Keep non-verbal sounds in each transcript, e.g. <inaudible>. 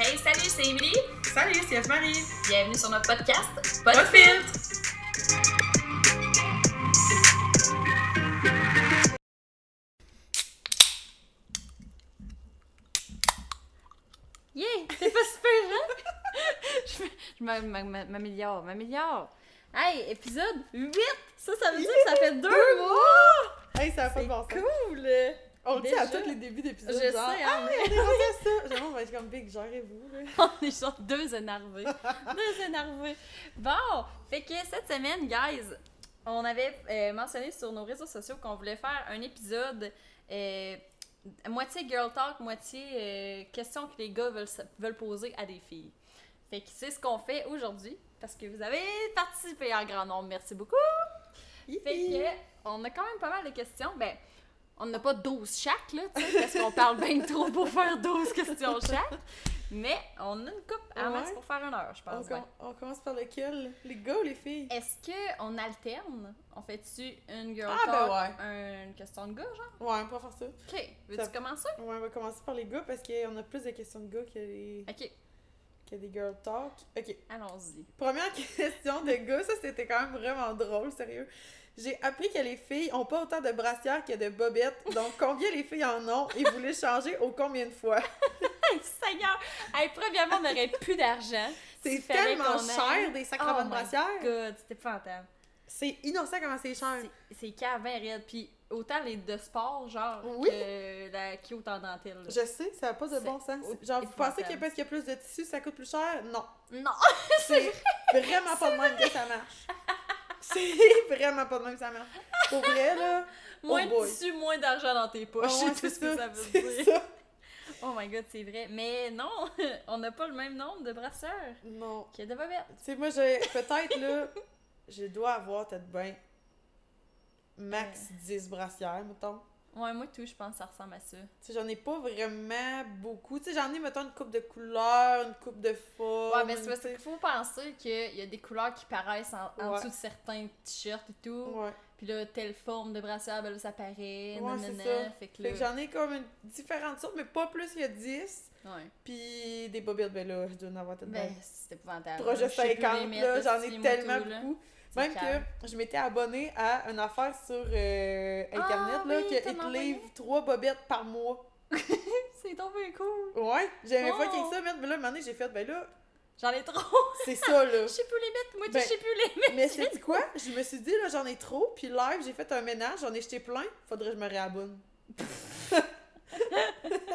Hey, salut, c'est Emily. Salut, c'est Marie. Bienvenue sur notre podcast Pas de filtre. Yeah, c'est pas super, hein? <laughs> je m'améliore, m'améliore. Hey, épisode 8! Ça, ça veut dire que ça fait deux mois! Hey, ça a pas C'est de bon sens. cool! On le dit à tous les débuts d'épisode. Je genre, sais, Ah, hein, on est rendu à ça. <laughs> Genre, on va être comme big, gérez-vous. <laughs> On est genre deux énervés. deux énervés. Bon, fait que cette semaine, guys, on avait euh, mentionné sur nos réseaux sociaux qu'on voulait faire un épisode euh, moitié girl talk, moitié euh, questions que les gars veulent, se- veulent poser à des filles. Fait que c'est ce qu'on fait aujourd'hui parce que vous avez participé en grand nombre. Merci beaucoup. Fait que on a quand même pas mal de questions. Ben, on n'a pas 12 chaque, là, tu sais, parce qu'on parle bien trop pour faire 12 questions chaque. Mais on a une coupe à Ouais. max pour faire une heure, je On, pense. com- on commence par lequel? Les gars ou les filles? Est-ce qu'on alterne? On fait-tu une girl Ah, ben talk, un- une question de gars, genre? Ouais, on va faire ça. Ok, veux-tu Ça- commencer? Ouais, on va commencer par les gars parce qu'on a plus de questions de gars que, les... Ok, que des girl talk. Ok. allons-y. Première <laughs> question de gars, ça c'était quand même vraiment drôle, sérieux. J'ai appris que les filles ont pas autant de brassières que de bobettes, donc <laughs> combien les filles en ont et vous les changez au combien de fois? <laughs> Seigneur! Hey, premièrement, on n'aurait plus d'argent. <laughs> C'est tellement cher des sacrements Oh de brassières. God, c'était fantastique. C'est innocent comment c'est cher. C'est- cave, bien raide. Puis autant les de sport, genre, Oui. que la cute en dentelle. là. Je sais, ça n'a pas de bon sens. Genre, vous pensez que parce qu'il y a plus de tissu, ça coûte plus cher? Non. Non! C'est vraiment pas de même que ça marche. C'est vraiment pas de même que ça marche. Pour vrai, là. Moins oh de boy. tissu, moins d'argent dans tes poches. Ah ouais, c'est tout ce que ça veut dire. ça. Oh my god, c'est vrai. Mais non, <laughs> on n'a pas le même nombre de brasseurs Non. que de bobettes. Tu sais, moi, j'ai peut-être, là, je dois avoir peut-être bien max 10 brassières, mettons. Ouais, moi tout, je pense que ça ressemble à ça. Tu sais, j'en ai pas vraiment beaucoup. Tu sais, j'en ai, mettons, une coupe de couleurs, une coupe de formes. Ouais, mais c'est parce qu'il faut penser qu'il y a des couleurs qui paraissent en, en Ouais. dessous de certains t-shirts et tout. Ouais. Puis là, telle forme de brassière, ben là, ça paraît. Ouais, nanana. c'est ça. Fait que Fait que là. j'en ai comme une différentes sortes, mais pas plus qu'il y a 10. Ouais. Puis des bobettes, ben là, je dois en avoir peut-être Ben, c'est épouvantable. Les 50, mettre, là, j'en ai tellement là. Même calme. que je m'étais abonnée à une affaire sur euh, Internet, Ah là, oui, que ils te livrent? 3 bobettes par mois. <laughs> C'est tombé cool. Ouais, j'aimais Oh. pas qu'il ça, mais là, un moment donné, j'ai fait, ben là, J'en ai trop. <laughs> c'est ça, là. Je sais plus les mettre. Moi, Ben, je sais plus les mettre. Mais c'est quoi? Je me suis dit, là, j'en ai trop, puis live, j'ai fait un ménage, j'en ai jeté plein, faudrait que je me réabonne. <laughs> <laughs>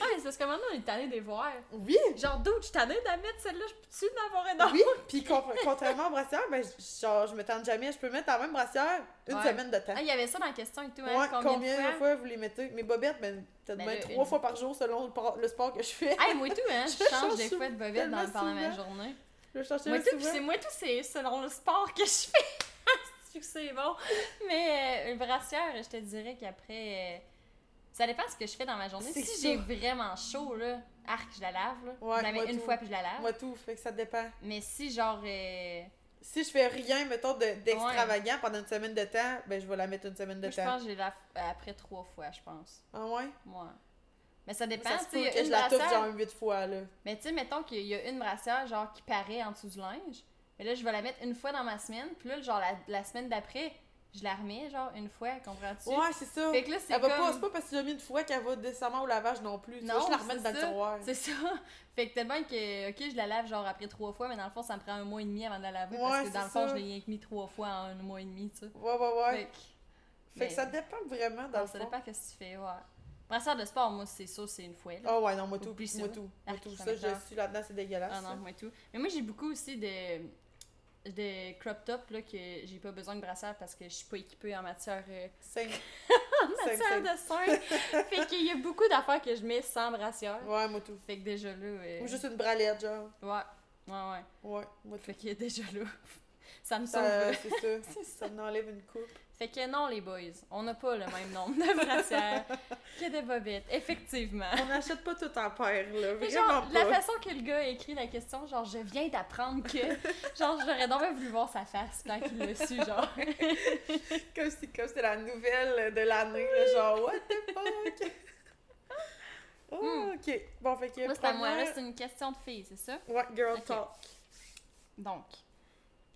Ah, mais c'est parce que maintenant, on est tanné de les voir. Oui! Genre, d'où je suis tannée de la mettre celle-là, je peux-tu en avoir une autre? Oui, puis con- contrairement aux brassières, ben, je- genre, je me tente jamais, je peux mettre la même brassière une Ouais. semaine de temps. Ah, il y avait ça dans la question et tout, hein? Ouais, combien, de fois? vous les mettez? Mes bobettes, ben, peut-être Ben trois une- fois par jour selon le, por- le sport que je fais. Hey, moi tout, hein? <laughs> Je Je change des fois de bobette dans, pendant ma journée. Je Moi tout, c'est moi tout, c'est selon le sport que je fais. <laughs> c'est bon. Mais euh, une brassière, je te dirais qu'après. euh, ça dépend ce que je fais dans ma journée. Si j'ai vraiment chaud, là, arc, je la lave, là. Ouais, je la mets une tout. fois puis je la lave. Moi tout, fait que ça dépend. Mais si, genre. euh, Si je fais rien, mettons, de- d'extravagant pendant une semaine de temps, ben, je vais la mettre une semaine de moi, je temps. pense que je lave euh, après trois fois, je pense. Ah ouais? Moi. Mais ça dépend, tu sais, je la touffe brassière- genre huit fois, là. Mais tu sais, mettons qu'il y a une brassière, genre, qui paraît en dessous du linge. Mais là, je vais la mettre une fois dans ma semaine. Puis là, genre, la, la semaine d'après, je la remets, genre, une fois, comprends-tu? Ouais, c'est ça. Fait que là, c'est Elle va pas, comme... c'est pas parce que tu l'as mis une fois qu'elle va décemment au lavage non plus. Non, juste la remettre c'est dans le ça. tiroir. C'est ça. <laughs> Fait que bien que, ok, je la lave, genre, après trois fois, mais dans le fond, ça me prend un mois et demi avant de la laver. Ouais, parce que dans le fond, ça. je l'ai rien que mis trois fois en un mois et demi, tu sais. Ouais, ouais, ouais. Fait que... Fait mais- que ça dépend vraiment dans non, le ça fond. dépend qu'est-ce que tu fais, ouais. Brassière de sport, moi, c'est sûr, c'est une là. Ah ouais, non, moi tout. Ça. Moi tout. Moi Arc, tout. ça Ça, je suis là-dedans, c'est dégueulasse. Ah non, ça. moi tout. Mais moi, j'ai beaucoup aussi de, de crop top là, que j'ai pas besoin de brassière parce que je suis pas équipée en matière, euh, <laughs> en matière de sein. <laughs> fait qu'il y a beaucoup d'affaires que je mets sans brassière. Ouais, moi tout. Fait que déjà là. euh, Ou juste une bralette, genre. Ouais, ouais, ouais. Ouais, moi tout. Fait que déjà là. <laughs> ça me sauve. Ça, c'est ça. Ça en enlève une coupe. Fait que non, les boys, on n'a pas le même nombre de brassières <laughs> que de bobettes, effectivement. On n'achète pas tout en paire, là. Vraiment genre, la pas. façon que le gars a écrit la question, genre, je viens d'apprendre que. <laughs> Genre, j'aurais donc voulu voir sa face quand il l'a su, genre. <laughs> Comme si comme c'était la nouvelle de l'année, là, genre, what the fuck? Oh, ok. Bon, fait que. Là, c'est à moi. Là, première- c'est une question de fille, c'est ça? Ouais, girl talk. Donc,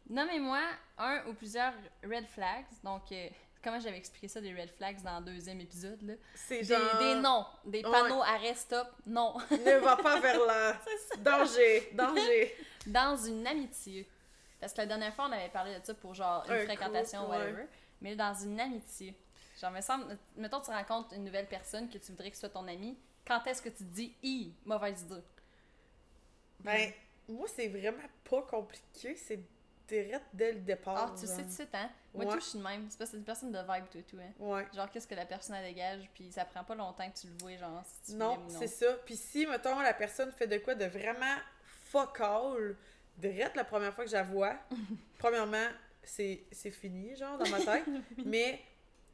nommez-moi un ou plusieurs red flags. Donc, euh, comment j'avais expliqué ça, des red flags dans le deuxième épisode, là? C'est Des, genre. des noms, des Ouais. panneaux arrêt stop, non. Ne va pas vers là. <laughs> danger, danger. <laughs> dans une amitié. Parce que la dernière fois, on avait parlé de ça pour genre une Un fréquentation, ouais. whatever. Mais dans une amitié. Genre, me semble, mettons, tu rencontres une nouvelle personne que tu voudrais que ce soit ton ami. Quand est-ce que tu te dis, hi, mauvaise idée? Ben, moi, c'est vraiment pas compliqué. C'est direct dès le départ. Ah, tu sais tout de suite, hein? Moi, Ouais. tout, je suis de même. C'est parce que c'est une personne de vibe, tout, tout, hein? Ouais. Genre, qu'est-ce que la personne elle dégage, puis ça prend pas longtemps que tu le vois, genre, si tu Non, c'est ça. Puis si, mettons, la personne fait de quoi de vraiment fuck all, direct la première fois que je la vois, <laughs> premièrement, c'est fini, genre, dans ma tête. <laughs> Mais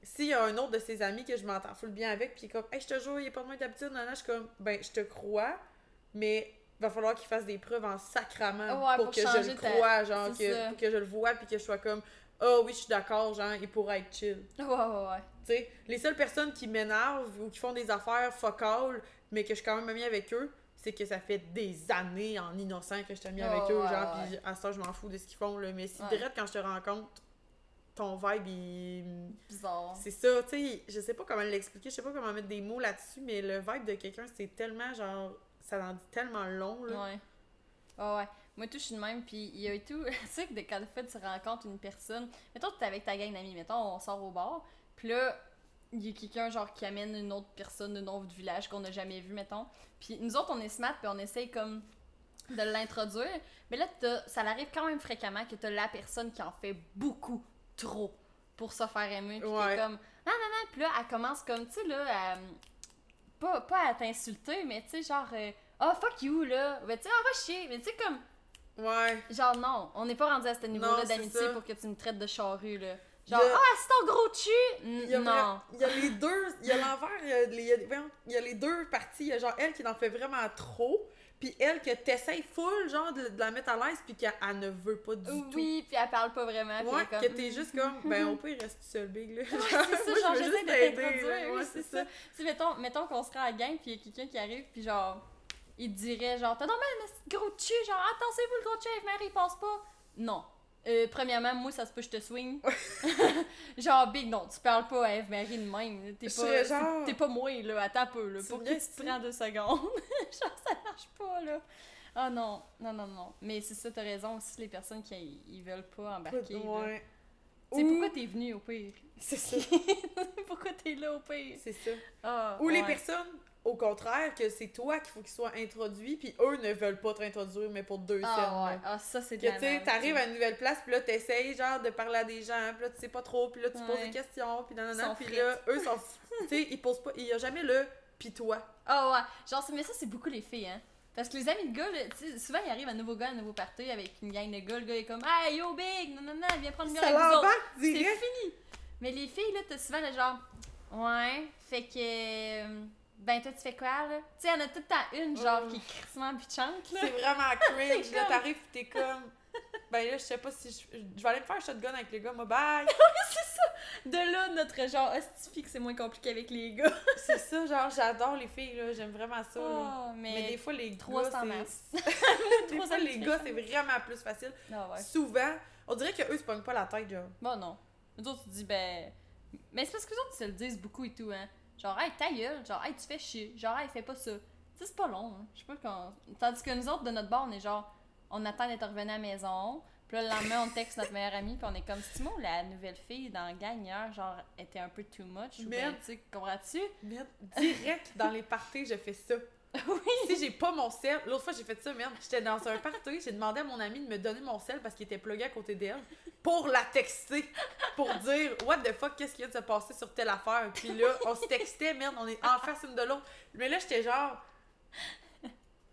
s'il y a un autre de ses amis que je m'entends full bien avec, puis comme, hey, je te jure, il est pas de moins d'habitude, non, non, je suis comme, ben, je te crois, mais va falloir qu'il fasse des preuves en sacrament Ouais, pour, pour que je le ta- croie, genre, que, pour que je le vois, puis que je sois comme, oh oui, je suis d'accord, genre, il pourrait être chill. Ouais, ouais, ouais. Tu sais, les seules personnes qui m'énervent ou qui font des affaires all, mais que je suis quand même amie avec eux, c'est que ça fait des années en innocent que je suis amie Oh, avec eux, ouais, genre, puis à ça, je m'en fous de ce qu'ils font, là. Mais si Ouais. direct quand je te rencontre, ton vibe, il. Bizarre. C'est ça, tu sais, je sais pas comment l'expliquer, je sais pas comment mettre des mots là-dessus, mais le vibe de quelqu'un, c'est tellement, genre, ça en dit tellement long, là. Ouais. Ouais, ouais. Moi, tout, je suis de même. Puis, il y a et tout. <laughs> tu sais, que quand fait, tu rencontres une personne. Mettons, tu es avec ta gang d'amis. Mettons, on sort au bar. Puis là, il y a quelqu'un, genre, qui amène une autre personne d'un autre village qu'on n'a jamais vu, mettons. Puis, nous autres, on est smart. Puis, on essaye, comme, de l'introduire. Mais là, t'as- ça arrive quand même fréquemment que tu as la personne qui en fait beaucoup trop pour se faire aimer. Puis, Ouais. t'es comme, non, non, non. Puis là, elle commence comme, tu sais, là, à- pas, pas à t'insulter, mais tu sais, genre, oh fuck you, là. Ben, tu sais, on va chier. Mais tu sais, comme, Ouais. genre, non, on n'est pas rendu à ce niveau-là d'amitié pour que tu me traites de charrue, là. Genre, ah, c'est ton gros cul! Il y a N- vra- Non. Il y a les deux, il y a l'envers, il il y a les deux parties. Il y a genre elle qui en fait vraiment trop, puis elle que t'essayes full, genre, de, de la mettre à l'aise, puis qu'elle elle ne veut pas du tout. Oui, puis elle parle pas vraiment. Ouais, que t'es juste comme, <laughs> ben au pire, reste seul, Big, là. Ouais, c'est ça, genre, j'essaie de t'introduire, oui, Ouais, c'est ça. Tu sais, mettons, mettons qu'on serait à la gang, puis il y a quelqu'un qui arrive, puis genre, il te dirait, genre, t'as normal, mais c'est gros cul, genre, attendez-vous le gros cul, Marie, passe pas. Non. Euh, premièrement, moi, ça se peut, je te swing. <laughs> genre, Big, non, tu parles pas à Eve-Marie de même. T'es pas, serais c'est- genre- t'es pas moi, là, attends un peu, là. Tu Pour qui tu prends deux secondes? <laughs> genre, ça marche pas, là. Ah non, non, non, non. Mais c'est ça, t'as raison aussi, les personnes qui ils veulent pas embarquer. Ouais. Tu sais, Ou- pourquoi t'es venu au pire? C'est ça, <laughs> pourquoi t'es là au pire? c'est ça. Ah, Ou les personnes, au contraire, que c'est toi qu'il faut qu'ils soient introduits, puis eux ne veulent pas t'introduire, mais pour deux. Ah ouais, ah ça c'est de Que tu sais, t'arrives à une nouvelle place, puis là, t'essayes genre de parler à des gens, puis là, tu sais pas trop, puis là, tu poses des questions, puis nanana, sont puis là, eux sont. <laughs> Tu sais, ils posent pas. Il y a jamais le pis toi. Ah ouais, genre, c'est- mais ça c'est beaucoup les filles, hein. Parce que les amis de gars, tu souvent ils arrivent à un nouveau gars, à un nouveau party avec une gang de gars, le gars est comme Hey yo big, non non non, viens prendre une bière Ça avec nous autres. C'est fini! Mais les filles, là, t'as souvent le genre Ouais, fait que. Ben toi tu fais quoi là? Tu sais, y'en a tout le temps une, genre, Oh. qui crissement pitchante, là. C'est vraiment <laughs> cringe. Là, comme- t'arrives, t'es comme. <laughs> Ben là, je sais pas si je. Je vais aller me faire shotgun avec les gars, moi, bye! <laughs> De là, notre genre, hostifie que c'est moins compliqué avec les gars. c'est ça, genre, j'adore les filles, là, j'aime vraiment ça, là. Oh, Mais, mais. des fois, les gars, c'est en c'est. Des fois, les gars, c'est vraiment plus facile. Ah ouais. Souvent, on dirait que eux se pognent pas la tête, genre. Bon, non. Nous autres, tu dis, ben. Mais c'est parce que les autres, ils se le disent beaucoup et tout, hein. Genre, hey, ta gueule. Genre, hey, tu fais chier. Genre, hey, fais pas ça. Tu c'est pas long, hein. Je sais pas quand. Tandis que nous autres, de notre bord, on est genre, on attend d'être revenu à la maison. Puis là, le lendemain, on texte notre meilleur ami, puis on est comme, Stimo, la nouvelle fille dans hier, genre, était un peu too much? Ou ben, Merde. tu comprends-tu? Merde, direct dans les parties, je fais ça. <laughs> Oui. Si j'ai pas mon sel, l'autre fois j'ai fait ça, merde, j'étais dans un party, j'ai demandé à mon ami de me donner mon sel parce qu'il était plugué à côté d'elle pour la texter, pour dire what the fuck, qu'est-ce qui vient de se passer sur telle affaire? Puis là, on se textait, merde, on est en face une de l'autre. Mais là, j'étais genre.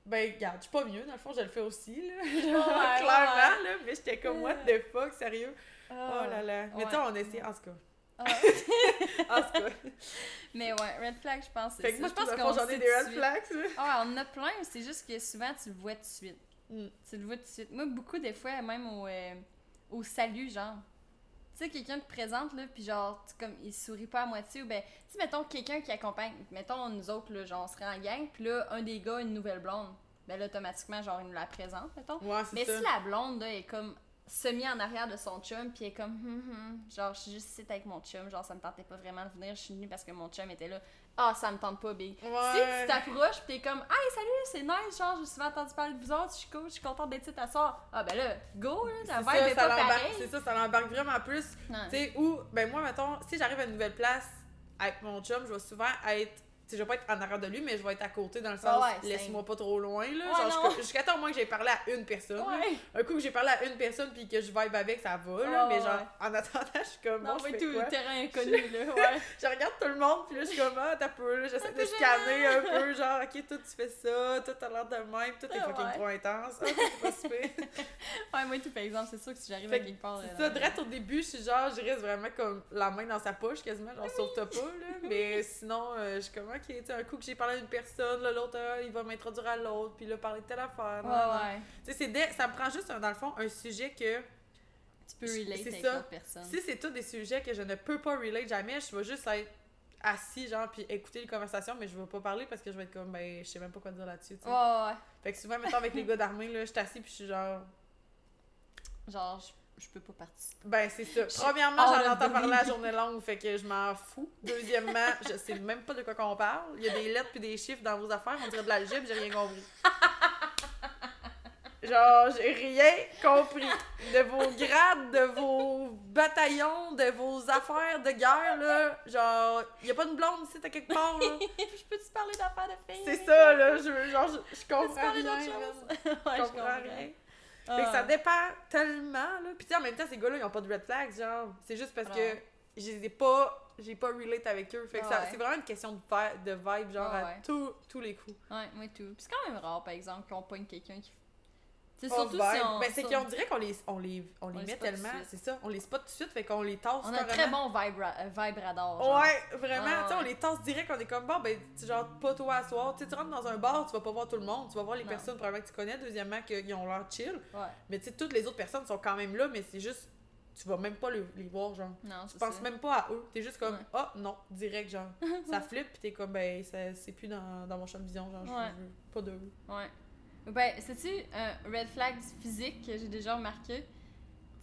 Ben, regarde, je suis pas mieux, dans le fond, je le fais aussi, là. <laughs> Clairement, là, mais j'étais comme what the fuck, sérieux? Oh là là. Mais tu on essaie, en tout cas. Ah. <laughs> En tout cas. Mais ouais, red flag, je pense. Fait que moi, je pense qu'on j'en ai des red flags. Ah, on en a plein, c'est juste que souvent tu le vois tout de suite. Mm. Tu le vois tout de suite. Moi, beaucoup des fois, même au, euh, au salut, genre. tu sais, quelqu'un te présente, là, puis genre, comme, il sourit pas à moitié, ou ben, tu sais, mettons, quelqu'un qui accompagne, mettons, nous autres, là, genre, on serait en gang, puis là, un des gars une nouvelle blonde, ben là, automatiquement, genre, il nous la présente, mettons. Ouais, c'est Mais ça. si la blonde, là, est comme semi en arrière de son chum, puis est comme, hum, hum, genre, je suis juste ici avec mon chum, genre, ça me tentait pas vraiment de venir, je suis venue parce que mon chum était là. Ah, ça me tente pas, big. Si Ouais. tu t'approches, pis t'es comme, hey, salut, c'est nice, genre, j'ai souvent entendu parler de vous autres, je suis cool, je suis contente d'être ici ta soeur. Ah, ben là, go, là, la ça, vibe est ça pas pareille. C'est ça, ça l'embarque vraiment plus. Tu sais, ou, ben moi, mettons, si j'arrive à une nouvelle place avec mon chum, je vais souvent être. Je vais pas être en arrière de lui, mais je vais être à côté dans le sens, Ah ouais, laisse-moi pas trop loin, là. Ouais, Genre, jusqu'à- temps au moins que j'ai parlé à une personne. là. Ouais. Un coup que j'ai parlé à une personne puis que je vibe avec, ça va, là. Ah mais genre, en attendant, je suis comme, Non, bon, je fais tout, quoi? terrain inconnu, là, ouais. <laughs> Je regarde tout le monde, puis là, je suis comme, ah, t'as peu, là, j'essaie Un de scanner un peu, genre, ok, toi, tu fais ça, toi, t'as l'air de même, toi, t'es Ah fucking trop intense, ah, toi, c'est pas super. <laughs> Ouais, moi, tout, par exemple, c'est sûr que si j'arrive à que quelque part. Euh, ça, dans- direct au début, je suis genre, je reste vraiment comme la main dans sa poche quasiment, genre sauve-toi pas, là. <laughs> Mais sinon, euh, je suis comme, ok, tu sais, un coup que j'ai parlé à une personne, l'autre, euh, il va m'introduire à l'autre, puis là, parler de telle affaire. Ouais, ouais. Tu sais, c'est dès- ça me prend juste, dans le fond, un sujet que, Tu peux relate avec l'autre personne. si c'est tous des sujets que je ne peux pas relate jamais, je vais juste être assis, genre, puis écouter les conversations, mais je vais pas parler parce que je vais être comme, ben, je sais même pas quoi dire là-dessus, tu sais. Ouais, ouais, ouais. Fait que souvent, mettons, avec les gars d'armée, là, je suis assis, puis je suis genre, Genre, je, peux pas participer. Ben, c'est ça. Je- Premièrement, j'en entends parler la journée longue, fait que je m'en fous. Deuxièmement, je sais même pas de quoi qu'on parle. Il y a des lettres puis des chiffres dans vos affaires, on dirait de l'algèbre, j'ai rien compris. Genre, j'ai rien compris. De vos grades, de vos bataillons, de vos affaires de guerre, là. Genre, il y a pas une blonde ici, à quelque part, là. je peux-tu parler d'affaires de filles? C'est ça, là. Je, genre, je, <laughs> comprends rien. chose? Je ouais, comprends rien. Ah. Fait que ça dépend tellement, là. Puis tu sais, en même temps, ces gars-là, ils ont pas de red flags, genre. C'est juste parce que j'ai pas... J'ai pas relate avec eux. Fait que Ah ouais. c'est vraiment une question de, vi- de vibe, genre, Ah à tous- tous les coups. Ouais, moi tout. C'est quand même rare, par exemple, qu'on pogne quelqu'un qui. On surtout si on. Ben, c'est qu'on dirait qu'on les, on les, on les met de tellement. C'est ça, on les spot tout de suite, fait qu'on les tasse On a un très bon vibe, ra- euh, genre. Ouais, vraiment, Ah tu sais, on les tasse direct, on est comme, bon, ben, tu- genre, pas toi à soir. Tu rentres dans un bar, tu vas pas voir tout le monde, tu vas voir les Non. personnes, probablement, que tu connais. Deuxièmement, qu'ils ont l'air chill. Ouais. Mais tu sais, toutes les autres personnes sont quand même là, mais c'est juste, tu vas même pas les, les voir, genre. Non, Tu c'est penses ça. même pas à eux. T'es juste comme, Ouais. ah non, direct, genre. <laughs> ça flippe, pis t'es comme, ben, c'est plus dans, dans mon champ de vision, genre, je Ouais. veux pas d'eux. Ouais. Ben, sais-tu un red flag physique que j'ai déjà remarqué?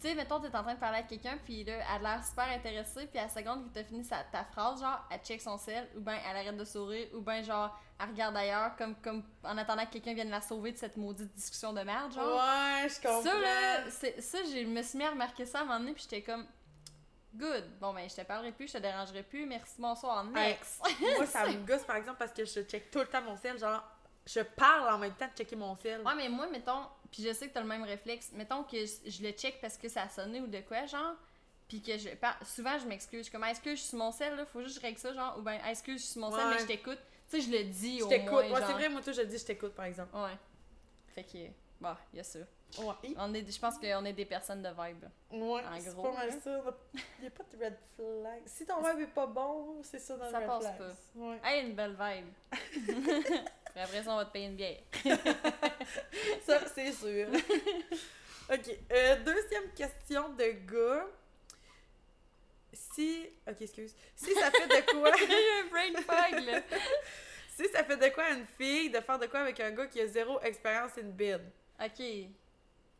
Tu sais, mettons, t'es en train de parler à quelqu'un, puis là, elle a l'air super intéressée, puis à la seconde que t'as fini sa, ta phrase, genre, elle check son sel, ou ben elle arrête de sourire, ou ben genre, elle regarde ailleurs, comme, comme en attendant que quelqu'un vienne la sauver de cette maudite discussion de merde, genre. Ouais, je comprends. Ça, là, c'est- ça, je me suis mis à remarquer ça à un moment donné, puis j'étais comme, good. Bon, ben, je te parlerai plus, je te dérangerai plus, merci, bonsoir, next. Moi, ça <laughs> me gosse, par exemple, parce que je check tout le temps mon sel, genre, je parle en même temps de checker mon sel. Ouais, mais moi, mettons, puis je sais que t'as le même réflexe, mettons que je, je le check parce que ça a sonné ou de quoi, genre, puis que je. par- Souvent, je m'excuse. Comme, est-ce que je suis sur mon sel, là, faut juste que je règle ça, genre, ou ben, est-ce que je suis mon sel, Ouais. mais je t'écoute. Tu sais, je le dis je au t'écoute. moins. Ouais, genre. c'est vrai, moi, toi, je dis, je t'écoute, par exemple. Ouais. Fait que, bah, il y a ça. Ouais. On est, je pense qu'on est des personnes de vibe. Ouais, En c'est pas mal là. ça. Il a pas de red flag. Si ton vibe est pas bon, c'est ça dans Ça le red passe flags. pas. Ouais. Hey, une belle vibe. <laughs> Puis après ça, on va te payer une bière. <laughs> Ça, c'est sûr. <laughs> ok. euh, deuxième question de gars. Si. Ok, excuse. Si ça fait de quoi? <laughs> Un brain fog, là. si ça fait de quoi à une fille de faire de quoi avec un gars qui a zéro expérience in bed? Ok.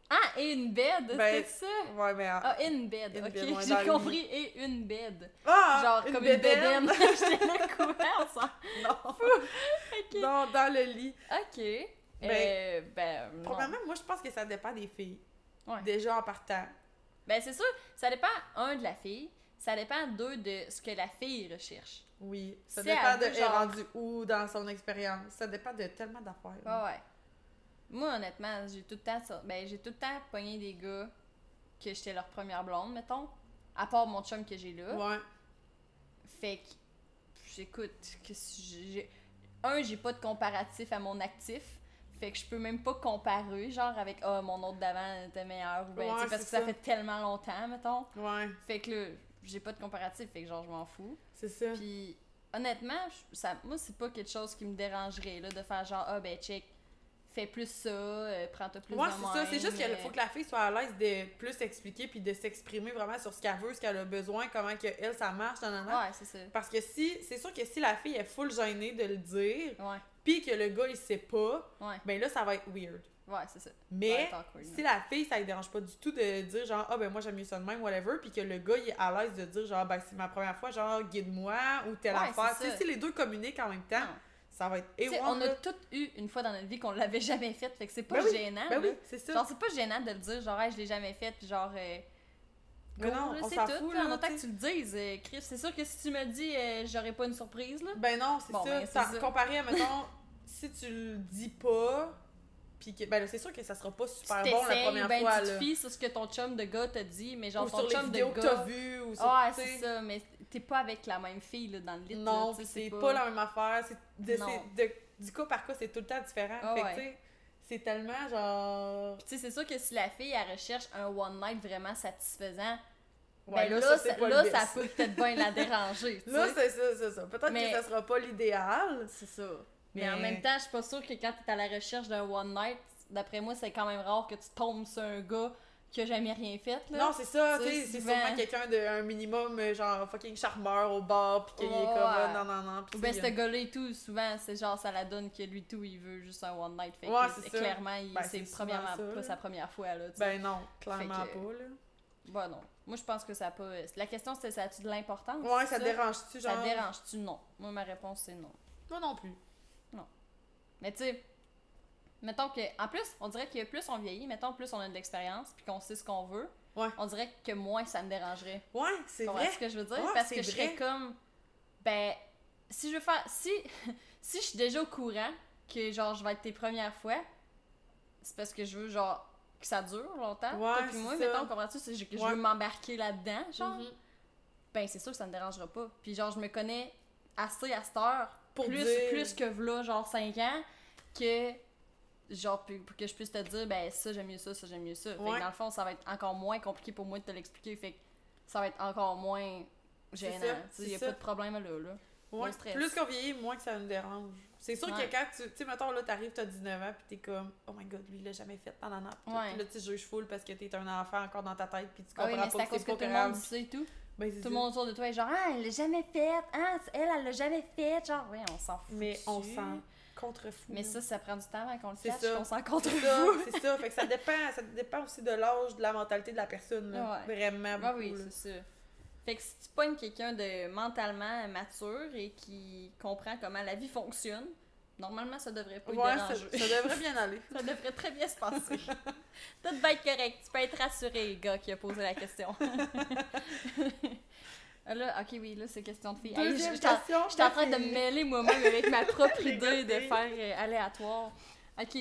Ah, et une bed, Ben, c'était ça? Ouais, mais. Ah, une bed, Une ok. ouais, J'ai le compris, et une bed. Ah! Genre, comme une bédaine. bedaine. <laughs> <laughs> J'étais là, on s'en- non. <laughs> Non, dans le lit. Ok. Ben, euh, ben, non. Premièrement, moi, je pense que ça dépend des filles. Ouais. Déjà en partant. Ben, c'est sûr, ça dépend, un, de la fille, ça dépend, deux, de ce que la fille recherche. Oui. Ça dépend de elle est rendue où dans son expérience. Ça dépend de tellement d'affaires. Ouais, ouais. Moi, honnêtement, j'ai tout le temps, ça- ben, j'ai tout le temps pogné des gars que j'étais leur première blonde, mettons. À part mon chum que j'ai là. Ouais. Fait que, j'écoute, que j'ai... Un, j'ai pas de comparatif à mon actif. Fait que je peux même pas comparer, genre, avec « Ah, mon autre d'avant était meilleur » ou ben, Ouais, parce que ça. ça. fait tellement longtemps, mettons. Ouais. Fait que là, j'ai pas de comparatif, fait que genre, je m'en fous. C'est ça. Puis, honnêtement, ça, moi, c'est pas quelque chose qui me dérangerait, là, de faire genre « Ah, ben, check, fais plus ça, euh, prends-toi plus Ouais, de c'est ça. C'est juste qu'il faut euh, que la fille soit à l'aise de plus expliquer puis de s'exprimer vraiment sur ce qu'elle veut, ce qu'elle a besoin, comment que elle ça marche, nan, nan, nan. Ouais, c'est ça. Parce que si, c'est sûr que si la fille est full gênée de le dire, puis que le gars il sait pas, ouais, ben là ça va être weird. ouais, c'est ça. Mais awkward, si la fille ça lui dérange pas du tout de dire genre ah ben moi j'aime mieux ça de même whatever, puis que le gars il est à l'aise de dire genre ben c'est ma première fois genre guide-moi ou telle Ouais, affaire. Tu sais si les deux communiquent en même temps, Non. Ça va être Tu sais, éwan, on a toutes eu une fois dans notre vie qu'on l'avait <laughs> jamais fait, fait que c'est pas Ben oui, gênant. Ben oui, c'est ça. Genre, c'est pas gênant de le dire, genre, hey, je l'ai jamais fait, puis genre. euh, go, non, là, on c'est s'en tout, fout, là, en autant tu que tu le dises, euh, Chris. C'est sûr que si tu me le dis, euh, j'aurais pas une surprise, là. Ben non, c'est Bon, ça. ben, ça. Comparé à, mettons, si tu le dis pas, puis que. Ben c'est sûr que ça sera pas super bon la première ben, fois, tu te fies sur ce que ton chum de gars t'a dit, mais genre ou ton sur les de vidéos que gars. t'as vues, ou sur. Sais. c'est ça, mais t'es pas avec la même fille, là, dans le lit. Non, c'est pas... la même affaire. De, de- du cas par cas, c'est tout le temps différent. Ah fait que, ouais. tu sais, c'est tellement genre. Tu sais, c'est sûr que si la fille, elle recherche un one night vraiment satisfaisant, Ouais, ben là, ça, là, peut peut-être bien la <laughs> déranger, Là, c'est ça, c'est ça. Peut-être Mais- que ça sera pas l'idéal. C'est ça. Mais... en même temps, je suis pas sûre que quand t'es à la recherche d'un one night, d'après moi, c'est quand même rare que tu tombes sur un gars qui a jamais rien fait, là. Non, c'est ça, Tu sais, c'est sûrement quelqu'un de un minimum, euh, genre fucking charmeur au bar, pis qu'il est Ouais. comme, ah, non, non, non. Ou ben, ce sais, gars-là et tout, souvent, c'est genre, ça la donne que lui tout, il veut juste un one night. Fait Ouais, c'est ça. clairement, il- Ben, c'est premièrement ça, pas sa première fois, là, tu sais. Ben non, clairement que- pas, là. Bah non. Moi, je pense que ça pas... La question, c'était, ça a-tu de l'importance? Ouais, ça te dérange-tu, Ça genre? te dérange-tu? Non. Moi, ma réponse, c'est non. Moi non plus. Mais tu sais, mettons que... En plus, on dirait que plus on vieillit, mettons, plus on a de l'expérience, puis qu'on sait ce qu'on veut, Ouais. on dirait que moins ça me dérangerait. Ouais, c'est vrai. ce que je veux dire? Ouais, Parce que je serais vrai. comme. Ben, si je veux faire. Si, <laughs> si je suis déjà au courant que, genre, je vais être tes premières fois, c'est parce que je veux, genre, que ça dure longtemps. Ouais, Toi puis moi, ça. mettons, comprends-tu? C'est que je Ouais. veux m'embarquer là-dedans, genre. Mhm. Ben, c'est sûr que ça me dérangera pas. Puis, genre, je me connais assez à cette heure, Pour plus, dire- plus que là, genre, 5 ans, que. Genre, pour que je puisse te dire, ben, ça, j'aime mieux ça, ça, j'aime mieux ça. Fait que dans le fond, ça va être encore moins compliqué pour moi de te l'expliquer. Fait que ça va être encore moins gênant. c'est y a ça. pas de problème là, là. Ouais, stress. plus qu'on vieillit, moins que ça nous dérange. C'est sûr Ouais. que quand tu. Tu sais, mettons, là, t'arrives, t'as 19 ans, pis t'es comme, oh my god, lui, il l'a jamais fait, nan. Puis Ouais. là, tu juges full parce que t'es un enfant encore dans ta tête, pis tu Ah oui, comprends mais pas que c'est pas tout le grave. monde dit ça et tout. Ben, Tout le monde autour de toi est genre, ah, elle l'a jamais fait. Ah, elle, elle l'a jamais fait. Genre, oui, on s'en fout. Mais on s'en contrefou. Mais ça, ça prend du temps avant qu'on le ça. qu'on s'en ça, c'est ça. Fait que ça dépend, ça dépend aussi de l'âge, de la mentalité de la personne, là. Ouais. Vraiment Ah beaucoup, oui, c'est ça. Fait que si tu pognes quelqu'un de mentalement mature et qui comprend comment la vie fonctionne, normalement, ça devrait pas Ouais, le ça, ça devrait bien aller. <laughs> Ça devrait très bien se passer. <laughs> Tout va être correct. Tu peux être rassuré, gars, qui a posé la question. <laughs> Ah là, ok, oui, là, c'est question de filles. Hey, je- J'étais en- train de me fille. mêler moi-même avec ma propre idée de faire euh, aléatoire. Ok.